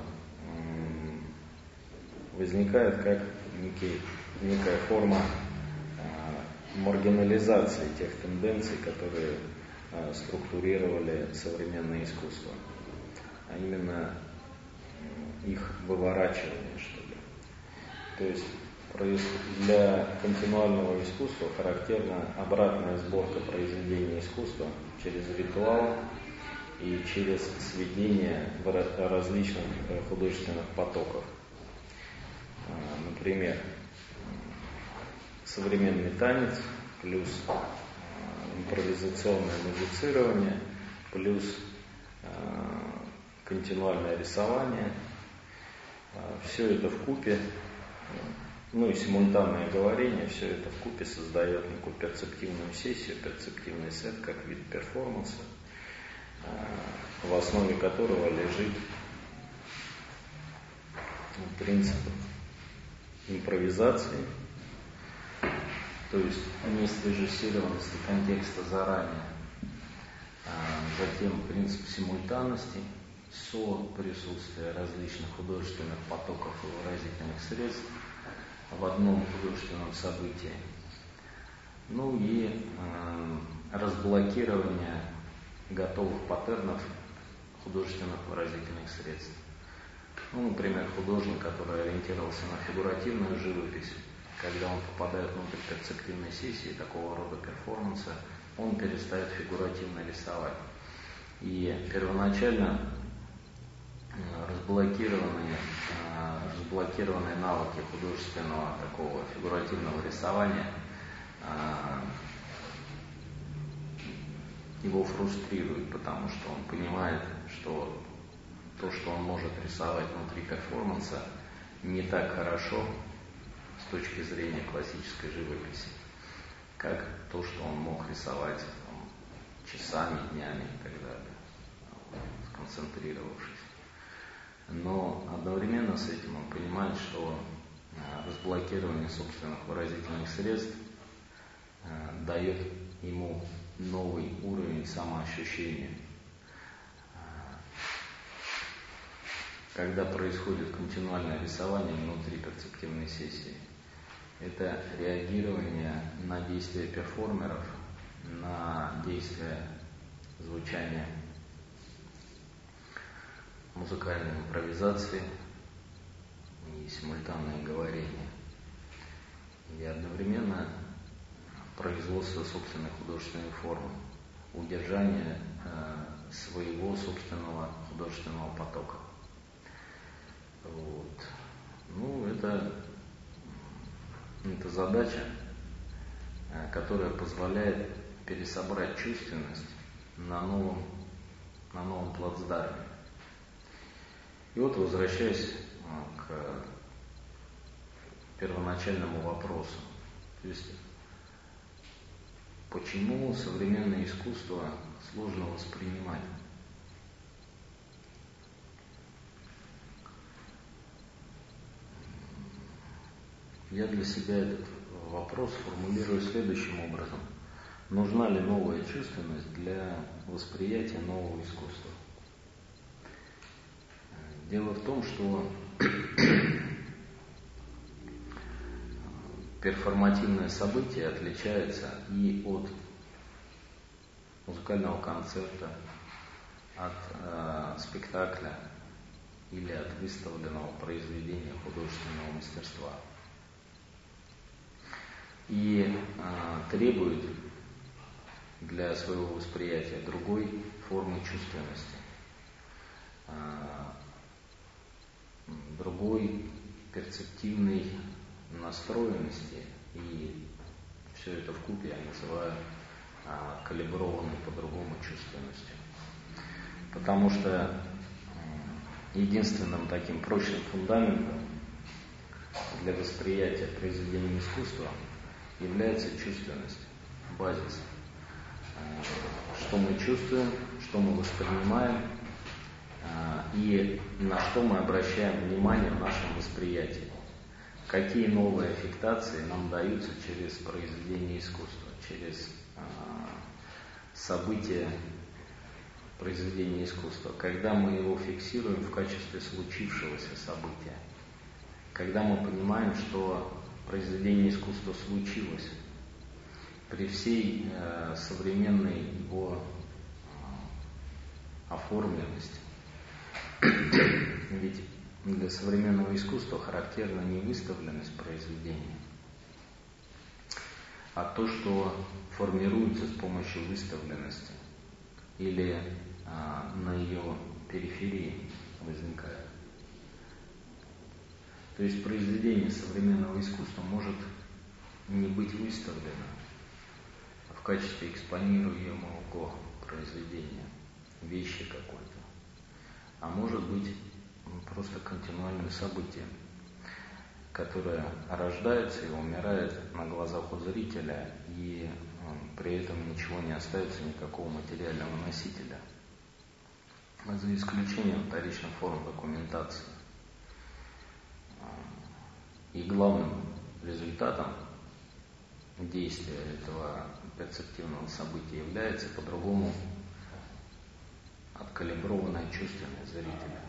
возникает как некий, некая форма а, маргинализации тех тенденций, которые структурировали современное искусство, а именно их выворачивание, что ли. То есть для континуального искусства характерна обратная сборка произведения искусства через ритуал и через сведение различных э, художественных потоков. А, например, современный танец плюс импровизационное музицирование, плюс э, континуальное рисование. Э, все это в купе, ну и симультанное говорение, все это в купе создает некую перцептивную сессию, перцептивный сет как вид перформанса, э, в основе которого лежит принцип импровизации, то есть не срежиссированности контекста заранее, а затем принцип симультанности, со присутствия различных художественных потоков и выразительных средств в одном художественном событии. Ну и э, разблокирование готовых паттернов художественных выразительных средств. Ну, например, художник, который ориентировался на фигуративную живопись, когда он попадает внутрь перцептивной сессии такого рода перформанса, он перестает фигуративно рисовать. И первоначально э, разблокированные, э, разблокированные навыки художественного такого фигуративного рисования э, его фрустрирует, потому что он понимает, что то, что он может рисовать внутри перформанса, не так хорошо, с точки зрения классической живописи, как то, что он мог рисовать там, часами, днями и так далее, сконцентрировавшись. Но одновременно с этим он понимает, что э, разблокирование собственных выразительных средств э, дает ему новый уровень самоощущения. Э, когда происходит континуальное рисование внутри перцептивной сессии. Это реагирование на действия перформеров, на действия звучания музыкальной импровизации и симультанное говорение. И одновременно производство собственной художественной формы, удержание э, своего собственного художественного потока. Вот. Ну, это, это задача, э, которая позволяет пересобрать чувственность на новом, на новом плацдарме. И вот возвращаясь э, к первоначальному вопросу. То есть, почему современное искусство сложно воспринимать? Я для себя этот вопрос формулирую следующим образом. Нужна ли новая чувственность для восприятия нового искусства? Дело в том, что перформативное событие отличается и от музыкального концерта, от э, спектакля или от выставленного произведения художественного мастерства. И э, требует для своего восприятия другой формы чувственности, э, другой перцептивной настроенности, и все это в купе я называю а, калиброванной по-другому чувственностью. Потому что единственным таким прочным фундаментом для восприятия произведения искусства является чувственность, базис. А, что мы чувствуем, что мы воспринимаем а, и на что мы обращаем внимание в нашем восприятии какие новые аффектации нам даются через произведение искусства, через э, события произведения искусства, когда мы его фиксируем в качестве случившегося события, когда мы понимаем, что произведение искусства случилось при всей э, современной его э, оформленности. Ведь для современного искусства характерна не выставленность произведения, а то, что формируется с помощью выставленности или а, на ее периферии возникает. То есть произведение современного искусства может не быть выставлено в качестве экспонируемого произведения, вещи какой-то, а может быть просто континуальным событием, которое рождается и умирает на глазах у зрителя, и при этом ничего не остается, никакого материального носителя. За исключением вторичных форм документации. И главным результатом действия этого перцептивного события является по-другому откалиброванная чувственность зрителя.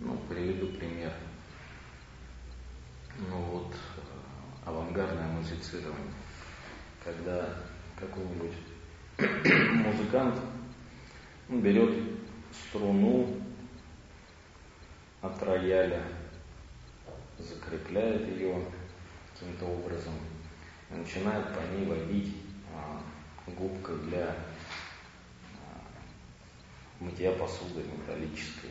Ну, приведу пример. Ну вот, э, авангардное музицирование. Когда какой-нибудь музыкант ну, берет струну от рояля, закрепляет ее каким-то образом и начинает по ней водить а, губкой для а, мытья посуды металлической.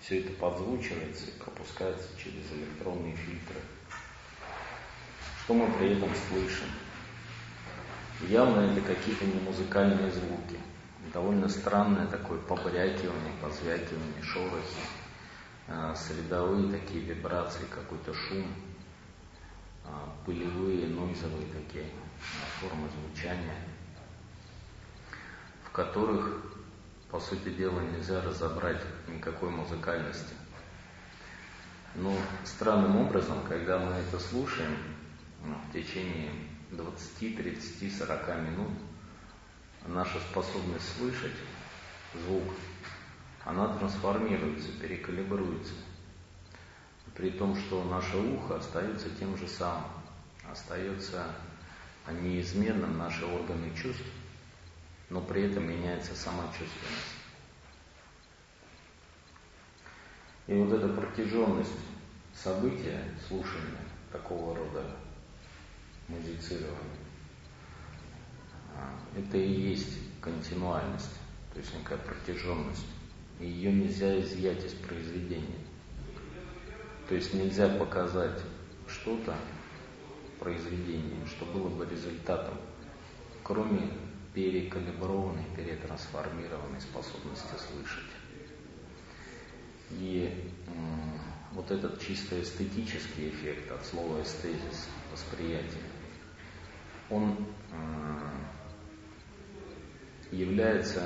Все это подзвучивается и пропускается через электронные фильтры. Что мы при этом слышим? Явно это какие-то не музыкальные звуки. Довольно странное такое побрякивание, позвякивание, шорохи, средовые такие вибрации, какой-то шум, э, пылевые, нойзовые такие э, формы звучания, в которых по сути дела, нельзя разобрать никакой музыкальности. Но странным образом, когда мы это слушаем ну, в течение 20, 30, 40 минут, наша способность слышать звук она трансформируется, перекалибруется. При том, что наше ухо остается тем же самым, остается неизменным наши органы чувств, но при этом меняется сама чувственность. И вот эта протяженность события, слушания такого рода музицирования, а, это и есть континуальность, то есть некая протяженность. И ее нельзя изъять из произведения. То есть нельзя показать что-то произведение, что было бы результатом, кроме перекалиброванной, перетрансформированной способности слышать. И вот этот чисто эстетический эффект от слова эстезис, восприятие, он является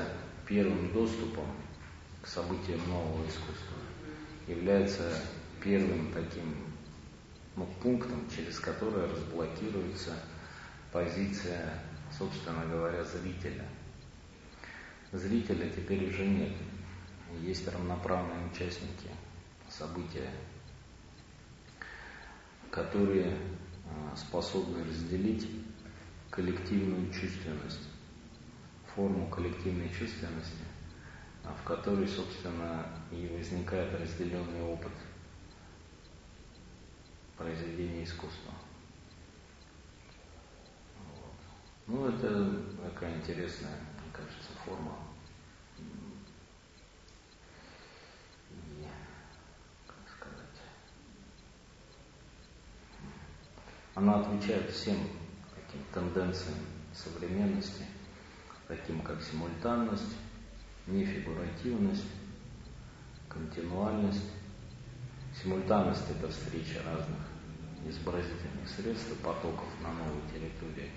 первым доступом к событиям нового искусства, является первым таким ну, пунктом, через который разблокируется позиция, собственно говоря, зрителя. Зрителя теперь уже нет. Есть равноправные участники события, которые а, способны разделить коллективную чувственность, форму коллективной чувственности, в которой, собственно, и возникает разделенный опыт произведения искусства. Вот. Ну, это такая интересная, мне кажется, форма. Как сказать, она отвечает всем таким тенденциям современности, таким как симультанность, нефигуративность, континуальность, Симультанность – это встреча разных изобразительных средств потоков на новой территории.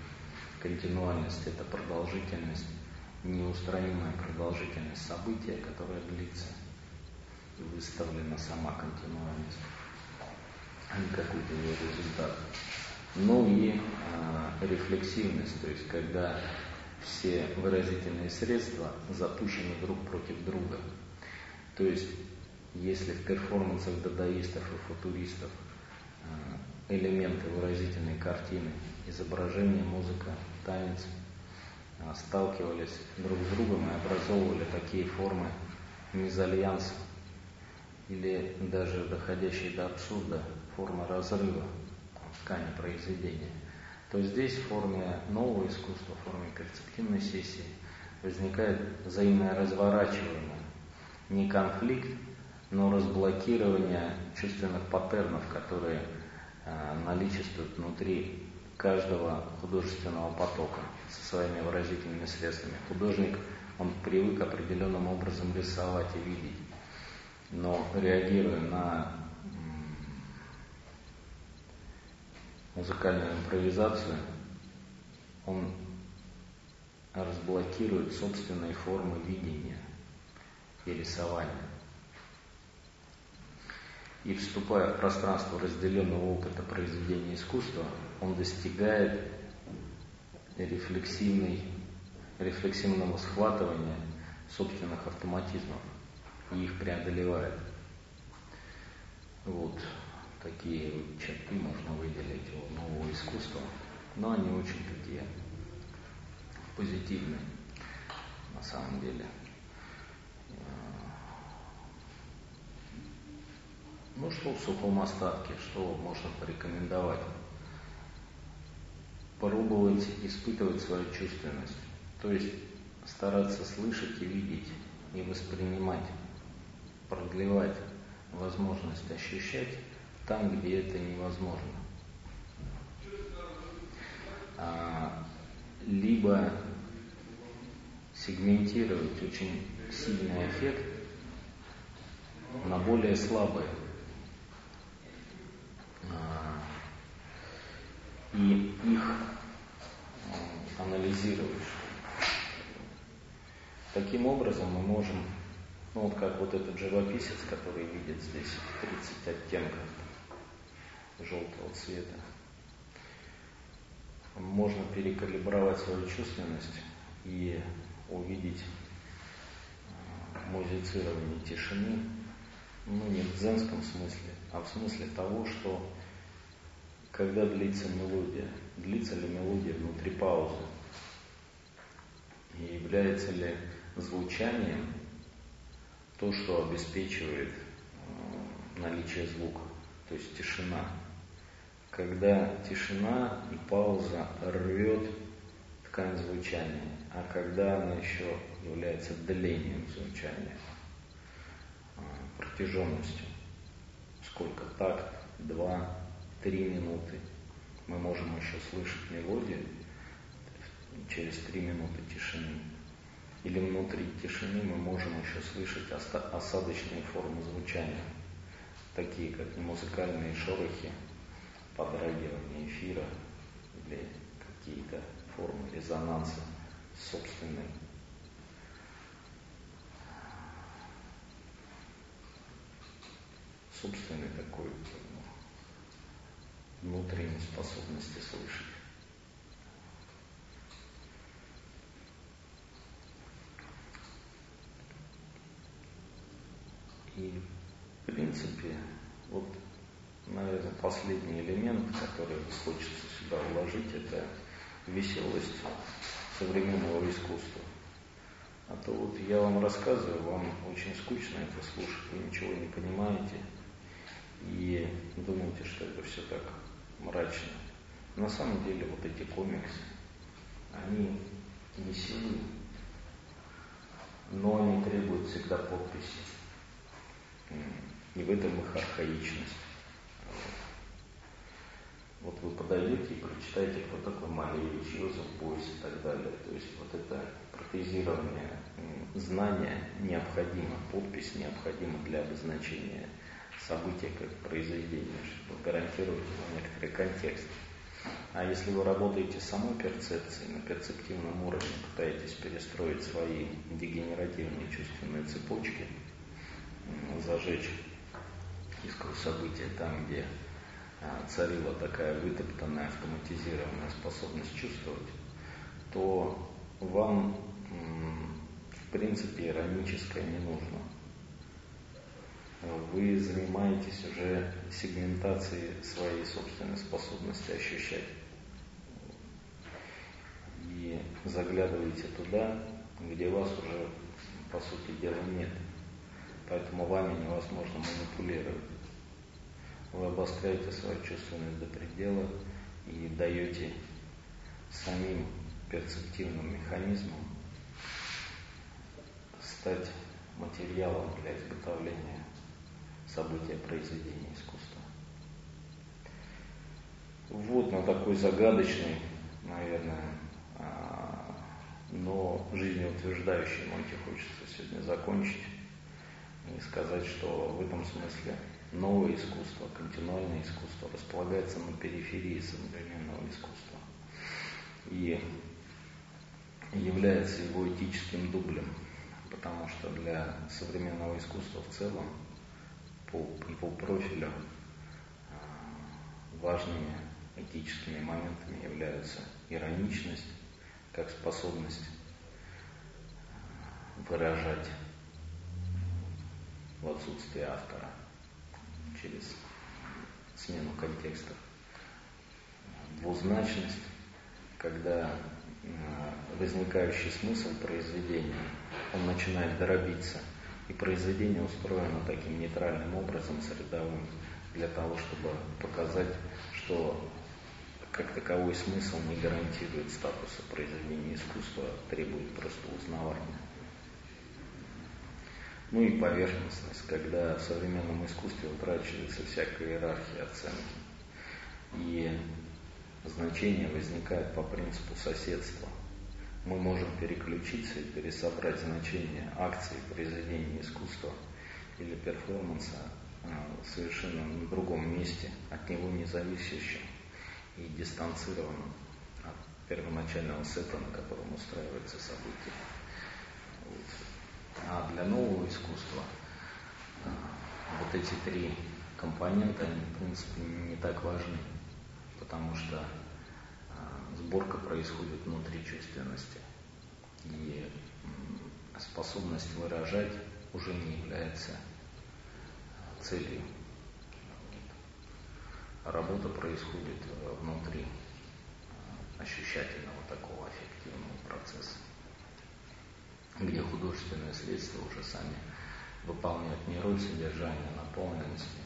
Континуальность – это продолжительность, неустранимая продолжительность события, которая длится. И выставлена сама континуальность, а не какой-то ее результат. Ну и э, рефлексивность, то есть когда все выразительные средства запущены друг против друга. То есть если в перформансах дадаистов и футуристов э, элементы выразительной картины, изображение, музыка, танец э, сталкивались друг с другом и образовывали такие формы мезальянса или даже доходящие до абсурда формы разрыва в ткани произведения, то здесь в форме нового искусства, в форме перцептивной сессии возникает взаимное разворачивание, не конфликт, но разблокирование чувственных паттернов, которые э, наличествуют внутри каждого художественного потока со своими выразительными средствами. Художник, он привык определенным образом рисовать и видеть, но реагируя на музыкальную импровизацию, он разблокирует собственные формы видения и рисования и вступая в пространство разделенного опыта произведения искусства, он достигает рефлексивной, рефлексивного схватывания собственных автоматизмов и их преодолевает. Вот такие черты можно выделить нового искусства, но они очень такие позитивные на самом деле. Ну что в сухом остатке, что можно порекомендовать? Пробовать испытывать свою чувственность, то есть стараться слышать и видеть, и воспринимать, продлевать возможность ощущать там, где это невозможно. А, либо сегментировать очень сильный эффект на более слабые и их э, анализировать. Таким образом мы можем, ну вот как вот этот живописец, который видит здесь 30 оттенков желтого цвета, можно перекалибровать свою чувственность и увидеть музицирование тишины, ну не в дзенском смысле, а в смысле того, что когда длится мелодия, длится ли мелодия внутри паузы, и является ли звучанием то, что обеспечивает э, наличие звука, то есть тишина. Когда тишина и пауза рвет ткань звучания, а когда она еще является длением звучания, э, протяженностью. Сколько? Такт? Два, три минуты. Мы можем еще слышать мелодию через три минуты тишины. Или внутри тишины мы можем еще слышать осадочные формы звучания, такие как музыкальные шорохи, подрагивание эфира или какие-то формы резонанса собственной. собственной такой внутренней способности слышать. И, в принципе, вот, наверное, последний элемент, который хочется сюда вложить, это веселость современного искусства. А то вот я вам рассказываю, вам очень скучно это слушать, вы ничего не понимаете и думаете, что это все так мрачно. На самом деле вот эти комиксы, они веселые, но они требуют всегда подписи. И в этом их архаичность. Вот вы подойдете и прочитаете, кто такой Малевич, Йозеф Бойс и так далее. То есть вот это протезирование знания необходимо, подпись необходима для обозначения события как произведения, чтобы гарантировать некоторый контекст. А если вы работаете с самой перцепцией, на перцептивном уровне пытаетесь перестроить свои дегенеративные чувственные цепочки, зажечь искру события там, где царила такая вытоптанная, автоматизированная способность чувствовать, то вам, в принципе, ироническое не нужно. Вы занимаетесь уже сегментацией своей собственной способности ощущать. И заглядываете туда, где вас уже, по сути дела, нет – поэтому вами невозможно манипулировать. Вы обостряете свою чувственность до предела и даете самим перцептивным механизмам стать материалом для изготовления события произведения искусства. Вот на такой загадочной, наверное, а, но жизнеутверждающей ноте хочется сегодня закончить и сказать, что в этом смысле новое искусство, континуальное искусство располагается на периферии современного искусства и является его этическим дублем, потому что для современного искусства в целом по его профилю а, важными этическими моментами являются ироничность, как способность выражать в отсутствие автора через смену контекстов. Двузначность, когда э, возникающий смысл произведения, он начинает дробиться, и произведение устроено таким нейтральным образом, средовым, для того, чтобы показать, что как таковой смысл не гарантирует статуса произведения искусства, а требует просто узнавания. Ну и поверхностность, когда в современном искусстве утрачивается всякая иерархия оценки. И значение возникает по принципу соседства. Мы можем переключиться и пересобрать значение акции, произведения искусства или перформанса а, совершенно на другом месте, от него независящем и дистанцированном от первоначального сета, на котором устраивается событие. А для нового искусства а, вот эти три компонента, они, в принципе, не так важны, потому что а, сборка происходит внутри чувственности. И способность выражать уже не является целью. Работа происходит внутри ощущательного такого аффективного процесса, где художественные следствия уже сами выполняют не роль содержания, наполненности,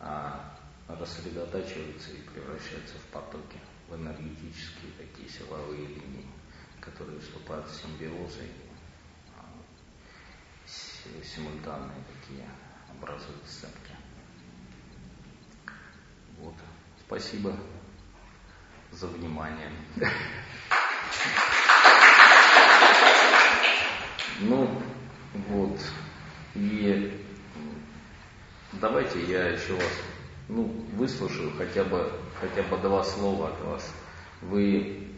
а рассредотачиваются и превращаются в потоки, в энергетические такие силовые линии, которые вступают в симбиозы и а, симультанные такие образуют сцепки. Вот. Спасибо за внимание. Ну, вот. И давайте я еще вас ну, выслушаю хотя бы, хотя бы два слова от вас. Вы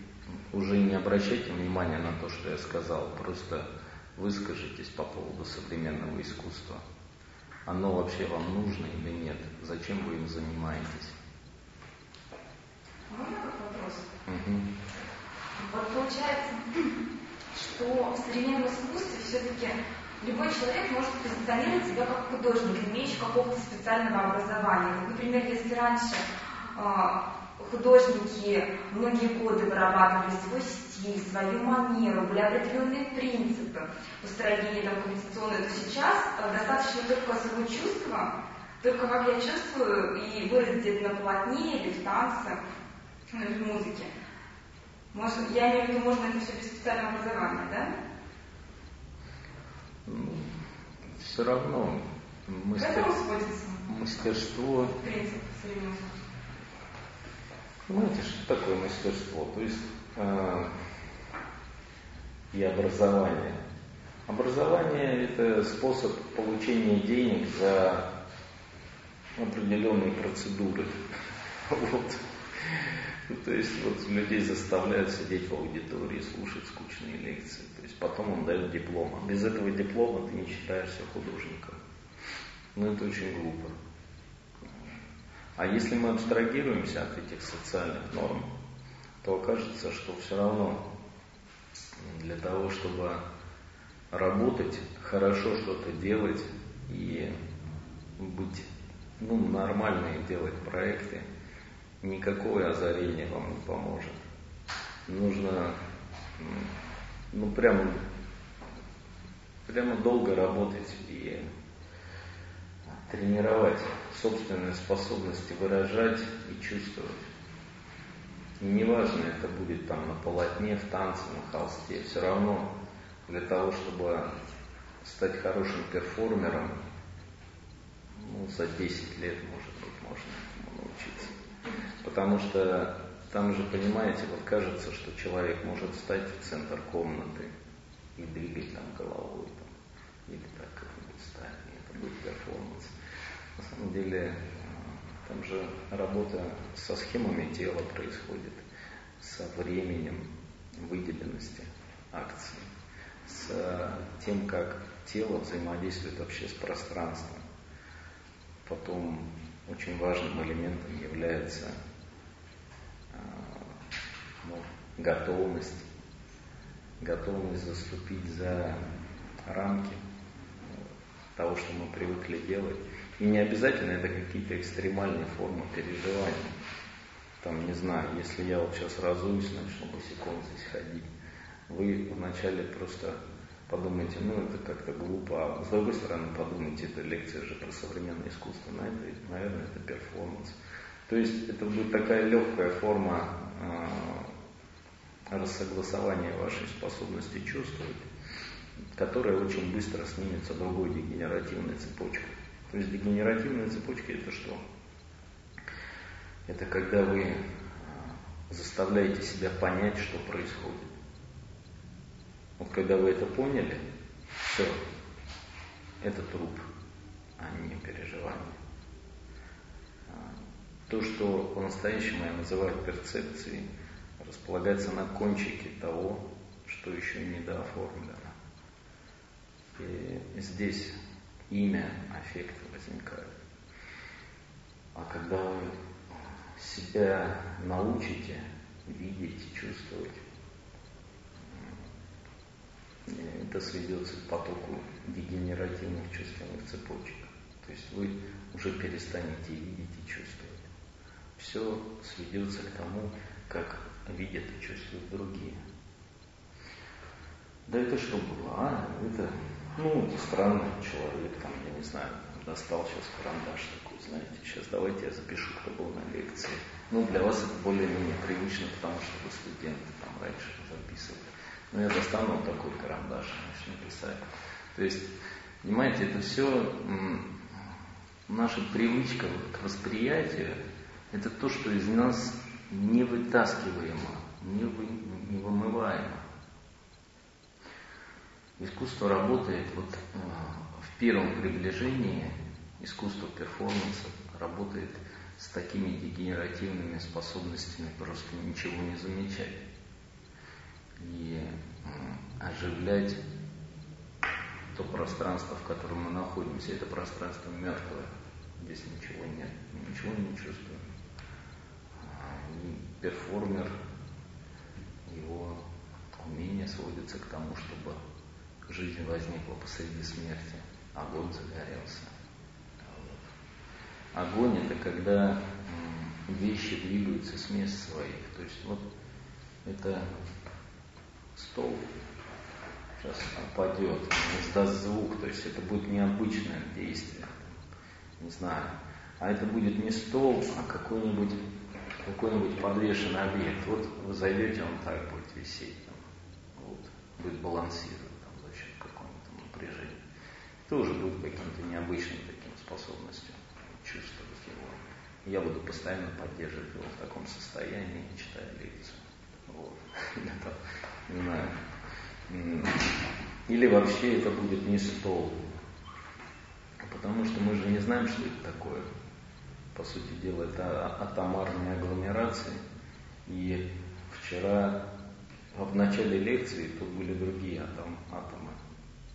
уже не обращайте внимания на то, что я сказал, просто выскажитесь по поводу современного искусства. Оно вообще вам нужно или нет? Зачем вы им занимаетесь? Можно как вопрос? Угу. Вот получается, что в современном искусстве все-таки любой человек может позиционировать себя как художник, имеющий какого-то специального образования. Вот, например, если раньше э, художники многие годы вырабатывали свой стиль, свою манеру, были определенные принципы построения там, композиционной, то сейчас э, достаточно только свое чувство, только как я чувствую, и выразить это на полотне или в танце, в музыке. Может, я имею в виду, можно это все без специального образования, да? Ну, все равно мастер... мастерство... Принцип Понимаете, что такое мастерство? То есть э, и образование. Образование – это способ получения денег за определенные процедуры. Вот. Ну, то есть вот людей заставляют сидеть в аудитории, слушать скучные лекции. То есть потом он дает диплом. А без этого диплома ты не считаешься художником. Ну это очень глупо. А если мы абстрагируемся от этих социальных норм, то окажется, что все равно для того, чтобы работать, хорошо что-то делать и быть ну, нормальные делать проекты, никакое озарение вам не поможет. Нужно ну прямо, прямо долго работать и тренировать собственные способности выражать и чувствовать. И неважно, это будет там на полотне, в танце, на холсте, все равно для того, чтобы стать хорошим перформером, ну, за 10 лет, может быть, можно. Потому что там же, понимаете, вот кажется, что человек может встать в центр комнаты и двигать там головой, там, или так как-нибудь встать, и это будет перформанс. На самом деле, там же работа со схемами тела происходит, со временем выделенности акции, с тем, как тело взаимодействует вообще с пространством. Потом очень важным элементом является ну, готовность, готовность заступить за рамки того, что мы привыкли делать. И не обязательно это какие-то экстремальные формы переживания. Там, не знаю, если я вот сейчас разуюсь, начну босиком здесь ходить, вы вначале просто подумайте, ну это как-то глупо, а с другой стороны подумайте, это лекция же про современное искусство, на это, наверное, это перформанс. То есть это будет такая легкая форма рассогласования вашей способности чувствовать, которая очень быстро снимется другой дегенеративной цепочкой. То есть дегенеративная цепочка это что? Это когда вы заставляете себя понять, что происходит. Вот когда вы это поняли, все, это труп, а не переживание. То, что по-настоящему я называю перцепцией, располагается на кончике того, что еще не дооформлено. И здесь имя аффекта возникает. А когда вы себя научите видеть, чувствовать, это сведется к потоку дегенеративных чувственных цепочек. То есть вы уже перестанете видеть и чувствовать. Все сведется к тому, как видят и чувствуют другие. Да это что было? А, это, ну, странный человек, там, я не знаю, достал сейчас карандаш такой, знаете, сейчас давайте я запишу, кто был на лекции. Ну, для вас это более-менее привычно, потому что вы студенты там раньше записывали. Но я достану вот такой карандаш и начну писать. То есть, понимаете, это все наша привычка к восприятию, это то, что из нас не вытаскиваемо, не, вы, не вымываемо. Искусство работает вот э, в первом приближении, искусство перформанса работает с такими дегенеративными способностями просто ничего не замечать и оживлять то пространство, в котором мы находимся. Это пространство мертвое. Здесь ничего нет, ничего не чувствуем. Перформер, его умение сводится к тому, чтобы жизнь возникла посреди смерти, огонь загорелся. Огонь это когда вещи двигаются с мест своих. То есть вот это стол сейчас опадет, издаст звук, то есть это будет необычное действие, не знаю. А это будет не стол, а какой-нибудь какой-нибудь подвешенный объект. Вот вы зайдете, он так будет висеть, там, вот, будет балансировать там, за счет какого-то напряжения. Тоже будет каким-то необычным таким способностью чувствовать его. Я буду постоянно поддерживать его в таком состоянии, читая лекцию. Вот. не знаю. Или вообще это будет не стол. Потому что мы же не знаем, что это такое. По сути дела, это атомарные агломерации. И вчера, в начале лекции, тут были другие атом, атомы.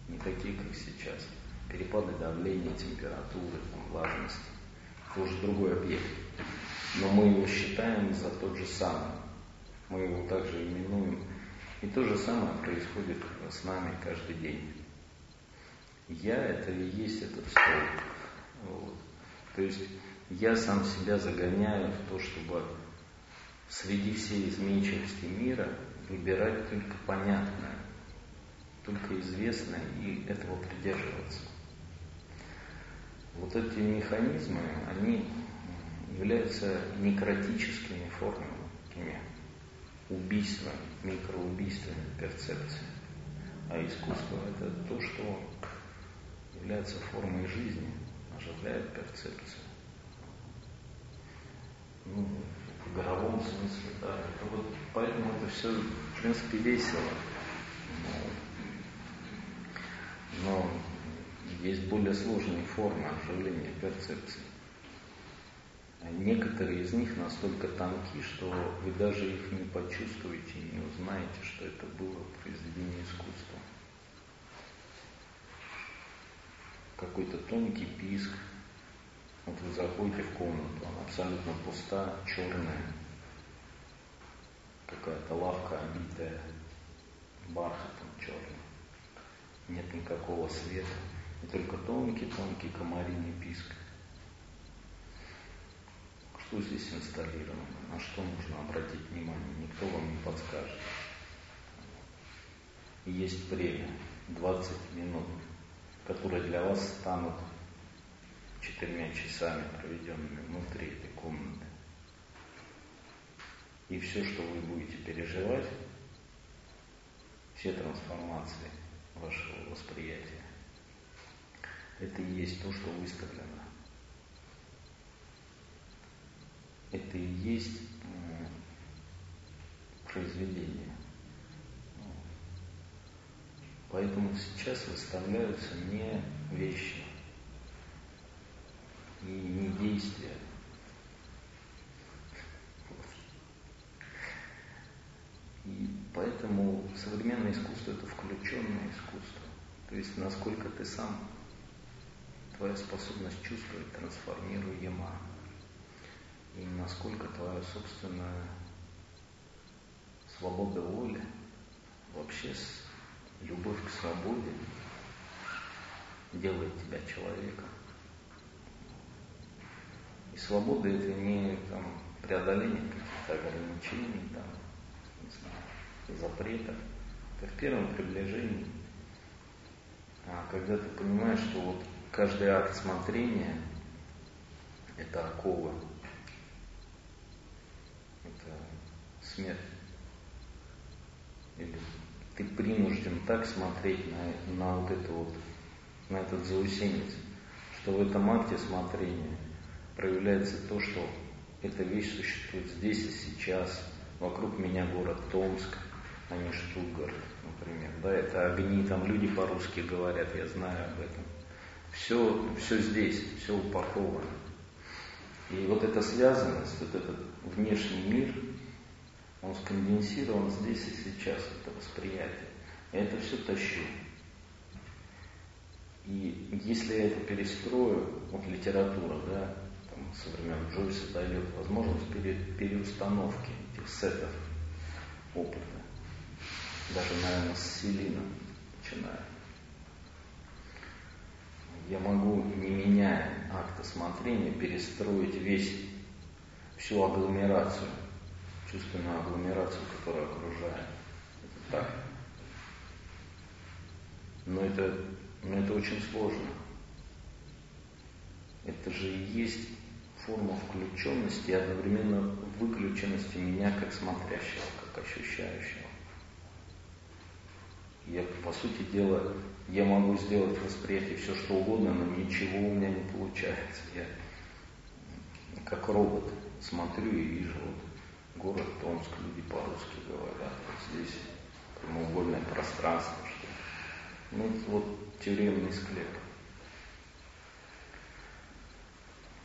Не такие, как сейчас. Перепады давления, температуры, там, влажности. Это уже другой объект. Но мы его считаем за тот же самый. Мы его также именуем и то же самое происходит с нами каждый день. Я это и есть этот стол. Вот. То есть я сам себя загоняю в то, чтобы среди всей изменчивости мира выбирать только понятное, только известное и этого придерживаться. Вот эти механизмы, они являются некротическими формами, такими убийства, микроубийственной перцепции. А искусство – это то, что является формой жизни, оживляет перцепцию. Ну, в горовом смысле, да. Это вот, поэтому это все, в принципе, весело. Но, но есть более сложные формы оживления перцепции. Некоторые из них настолько тонки, что вы даже их не почувствуете и не узнаете, что это было произведение искусства. Какой-то тонкий писк. Вот вы заходите в комнату, она абсолютно пуста, черная. Какая-то лавка обитая бархатом черным. Нет никакого света. И только тонкий-тонкий комариный писк. Что здесь инсталлировано? На что нужно обратить внимание? Никто вам не подскажет. есть время, 20 минут, которые для вас станут четырьмя часами, проведенными внутри этой комнаты. И все, что вы будете переживать, все трансформации вашего восприятия, это и есть то, что выставлено это и есть произведение. Поэтому сейчас выставляются не вещи и не действия. И поэтому современное искусство это включенное искусство. То есть насколько ты сам, твоя способность чувствовать трансформируема и насколько твоя собственная свобода воли вообще любовь к свободе делает тебя человеком. И свобода это не там, преодоление каких-то ограничений, там, не знаю, запретов. Это в первом приближении. А когда ты понимаешь, что вот каждый акт смотрения – это оковы, это смерть. Или ты принужден так смотреть на, на вот это вот, на этот заусенец, что в этом акте смотрения проявляется то, что эта вещь существует здесь и сейчас, вокруг меня город Томск, а не Штутгарт, например. Да, это огни, там люди по-русски говорят, я знаю об этом. Все, все здесь, все упаковано. И вот эта связанность, вот этот внешний мир, он сконденсирован здесь и сейчас, это восприятие. Я это все тащу. И если я это перестрою, вот литература, да, со времен Джойса дает возможность пере, переустановки этих сетов опыта. Даже, наверное, с Селина начиная. Я могу, не меняя акта смотрения, перестроить весь, всю агломерацию, чувственную агломерацию, которая окружает. Это так. Но это, но это очень сложно. Это же и есть форма включенности и одновременно выключенности меня как смотрящего, как ощущающего. Я, по сути дела, я могу сделать восприятие все что угодно, но ничего у меня не получается. Я как робот смотрю и вижу вот город Томск, люди по-русски говорят, вот здесь прямоугольное пространство, что ну вот тюремный склеп.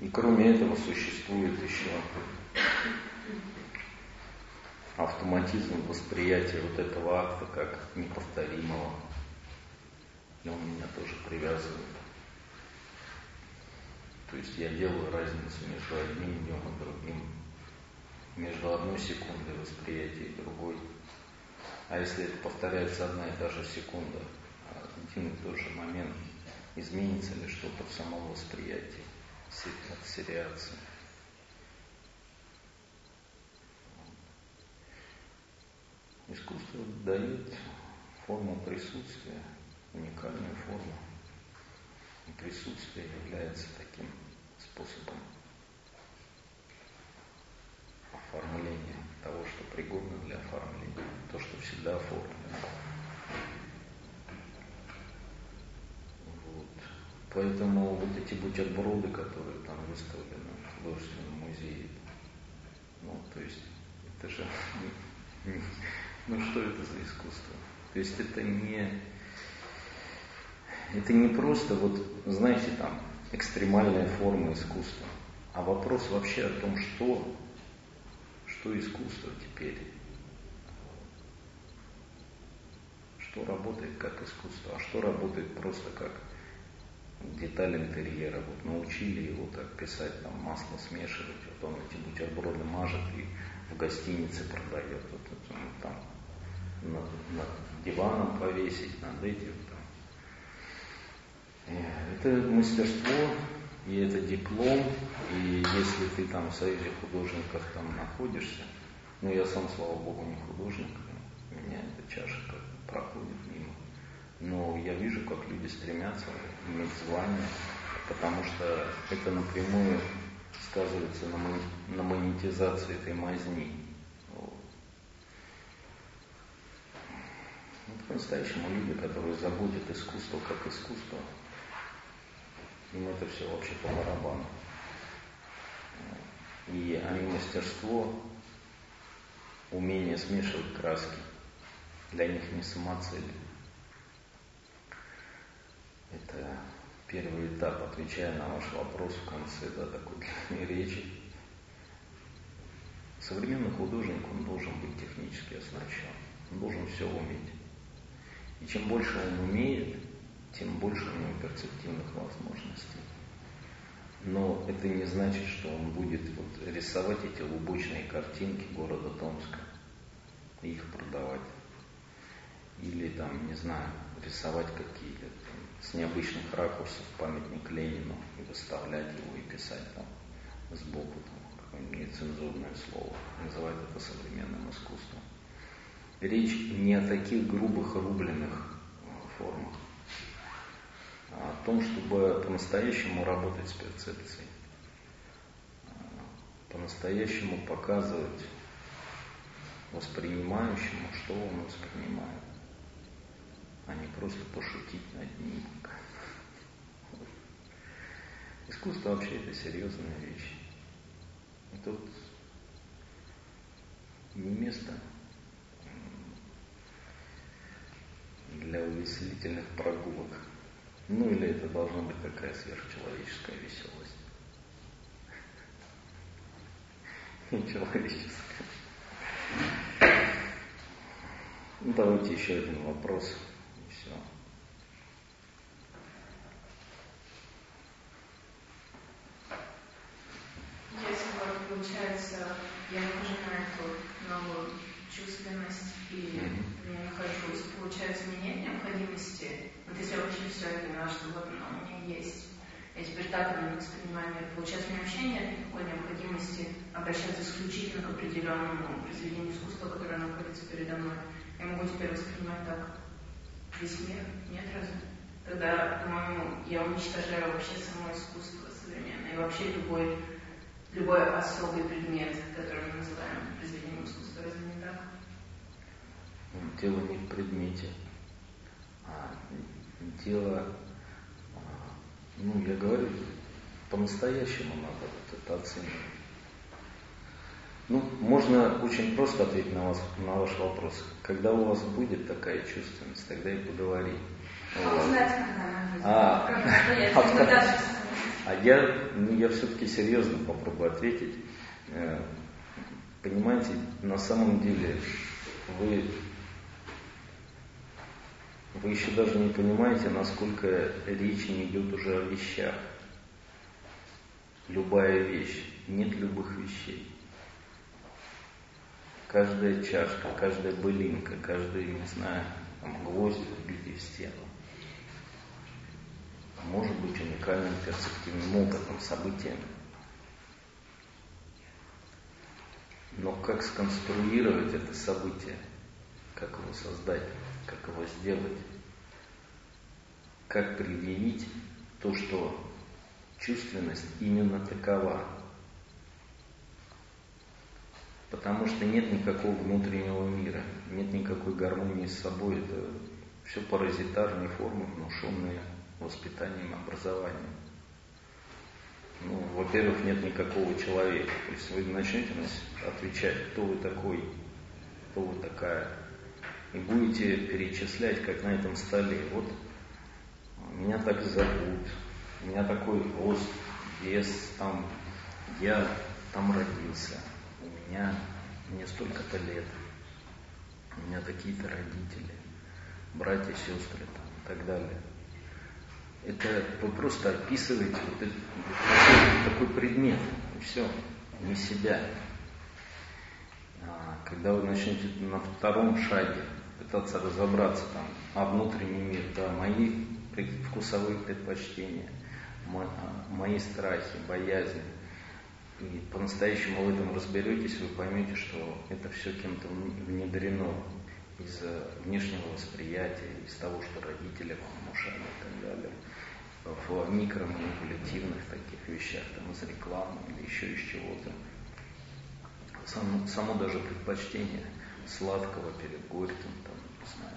И кроме этого существует еще автоматизм восприятия вот этого акта как неповторимого. И он меня тоже привязывает. То есть я делаю разницу между одним днем и другим, между одной секундой восприятия и другой. А если это повторяется одна и та же секунда, один и тот же момент, изменится ли что-то в самом восприятии? Сериации. Искусство дает форму присутствия, уникальную форму. И присутствие является таким способом оформления того, что пригодно для оформления, то, что всегда оформлено. Поэтому вот эти бутерброды, которые там выставлены в художественном музее, ну, то есть, это же, ну, что это за искусство? То есть, это не, это не просто, вот, знаете, там, экстремальная форма искусства, а вопрос вообще о том, что, что искусство теперь. Что работает как искусство, а что работает просто как деталь интерьера. Вот научили его так писать, там масло смешивать, вот он эти бутерброды мажет и в гостинице продает. Вот, вот он там над, над диваном повесить, над этим там. Э, это мастерство, и это диплом, и если ты там в Союзе художников там находишься, ну я сам, слава богу, не художник, меня эта чаша проходит мимо. Но я вижу, как люди стремятся иметь звание, потому что это напрямую сказывается на, монетизации этой мазни. Вот. Это по-настоящему люди, которые заботят искусство как искусство. Им это все вообще по барабану. И они мастерство, умение смешивать краски, для них не самоцель. Это первый этап, отвечая на ваш вопрос в конце да, такой длинной речи. Современный художник, он должен быть технически оснащен, он должен все уметь. И чем больше он умеет, тем больше у него перцептивных возможностей. Но это не значит, что он будет вот рисовать эти лубочные картинки города Томска и их продавать. или там, не знаю, рисовать какие-то с необычных ракурсов памятник Ленину и выставлять его и писать там сбоку там, какое-нибудь нецензурное слово, называть это современным искусством. Речь не о таких грубых рубленых э, формах, а о том, чтобы по-настоящему работать с перцепцией, э, по-настоящему показывать воспринимающему, что он воспринимает, а не просто пошутить над ним. Искусство вообще это серьезная вещь. И тут не место для увеселительных прогулок. Ну или это должна быть такая сверхчеловеческая веселость. Нечеловеческая. Ну, давайте еще один вопрос. И все. Если вот получается, я нахожу на эту новую чувственность и mm-hmm. нахожусь, получается, меня нет необходимости, вот если я вообще все, я поняла, что вот оно у меня есть, я теперь так именно воспринимаю мир. Получается, у меня вообще нет никакой необходимости обращаться исключительно к определенному произведению искусства, которое находится передо мной. Я могу теперь воспринимать так весь мир. Нет разве? Тогда, по-моему, я уничтожаю вообще само искусство современное и вообще любой, любой особый предмет, который мы называем произведением искусства. Разве не так? Дело не в предмете, а дело ну, я говорю, по-настоящему надо вот это оценивать. Ну, можно очень просто ответить на, вас, на ваш вопрос. Когда у вас будет такая чувственность, тогда и поговорим. А вот. узнать, когда она будет? А, а, а я, ну, я все-таки серьезно попробую ответить. Э, понимаете, на самом деле вы вы еще даже не понимаете, насколько речь не идет уже о вещах. Любая вещь, нет любых вещей. Каждая чашка, каждая былинка, каждый, не знаю, там, гвоздь, в стену, может быть уникальным перспективным опытом, событием. Но как сконструировать это событие, как его создать? как его сделать, как предъявить то, что чувственность именно такова. Потому что нет никакого внутреннего мира, нет никакой гармонии с собой. Это все паразитарные формы, внушенные воспитанием, образованием. Ну, во-первых, нет никакого человека. То есть вы начнете отвечать, кто вы такой, кто вы такая, и будете перечислять, как на этом столе. Вот меня так зовут, у меня такой рост, вес, там, я там родился, у меня, мне столько-то лет, у меня такие-то родители, братья, сестры там, и так далее. Это вы просто описываете вот этот, такой, такой предмет, и все, не себя. А, когда вы начнете на втором шаге пытаться разобраться там, а внутренний мир, да, мои вкусовые предпочтения, а, мои страхи, боязни. И по-настоящему в этом разберетесь, вы поймете, что это все кем-то внедрено из внешнего восприятия, из того, что родители вам и так далее, в микроманипулятивных таких вещах, там, из рекламы или еще из чего-то. Само, само даже предпочтение – сладкого перед горьким, там, не знаю,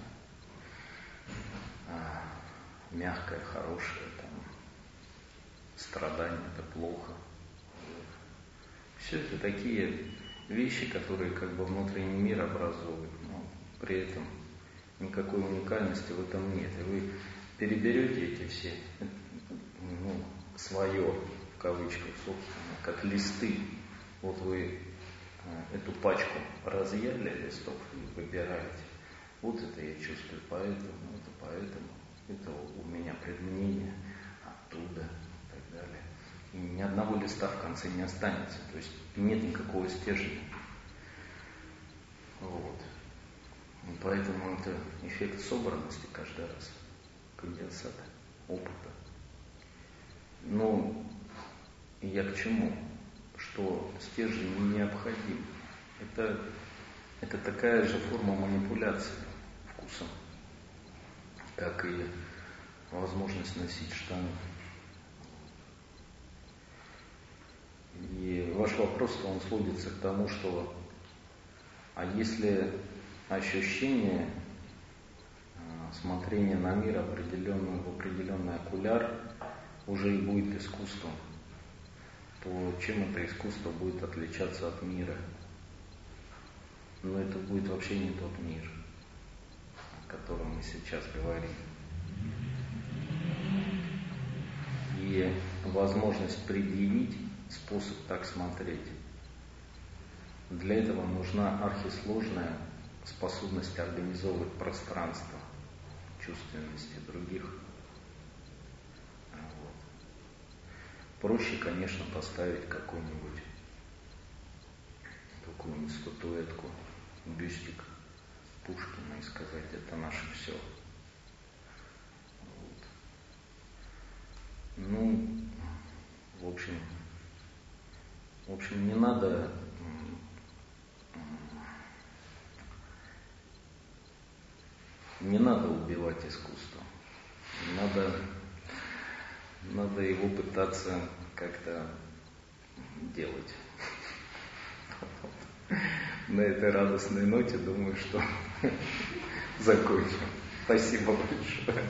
а, мягкое, хорошее, там, страдание это плохо. Все это такие вещи, которые как бы внутренний мир образуют, но при этом никакой уникальности в этом нет. И вы переберете эти все, ну, свое, в кавычках, собственно, как листы. Вот вы Э, эту пачку разъяли листов и выбираете. Вот это я чувствую поэтому, это поэтому, это у меня предмнение оттуда и так далее. И ни одного листа в конце не останется. То есть нет никакого стержня. Вот. поэтому это эффект собранности каждый раз, конденсат опыта. Но я к чему? Что стержень не необходим. Это, это такая же форма манипуляции вкусом, как и возможность носить штаны. И ваш вопрос, он сводится к тому, что а если ощущение а, смотрения на мир определенный, в определенный окуляр уже и будет искусством, то чем это искусство будет отличаться от мира? Но это будет вообще не тот мир, о котором мы сейчас говорим. И возможность предъявить способ так смотреть. Для этого нужна архисложная способность организовывать пространство чувственности других. Вот. Проще, конечно, поставить какую-нибудь какую-нибудь статуэтку, бюстик Пушкина и сказать, это наше все. Вот. Ну, в общем, в общем, не надо не надо убивать искусство. Надо, надо его пытаться как-то делать. На этой радостной ноте думаю, что закончим. Спасибо большое.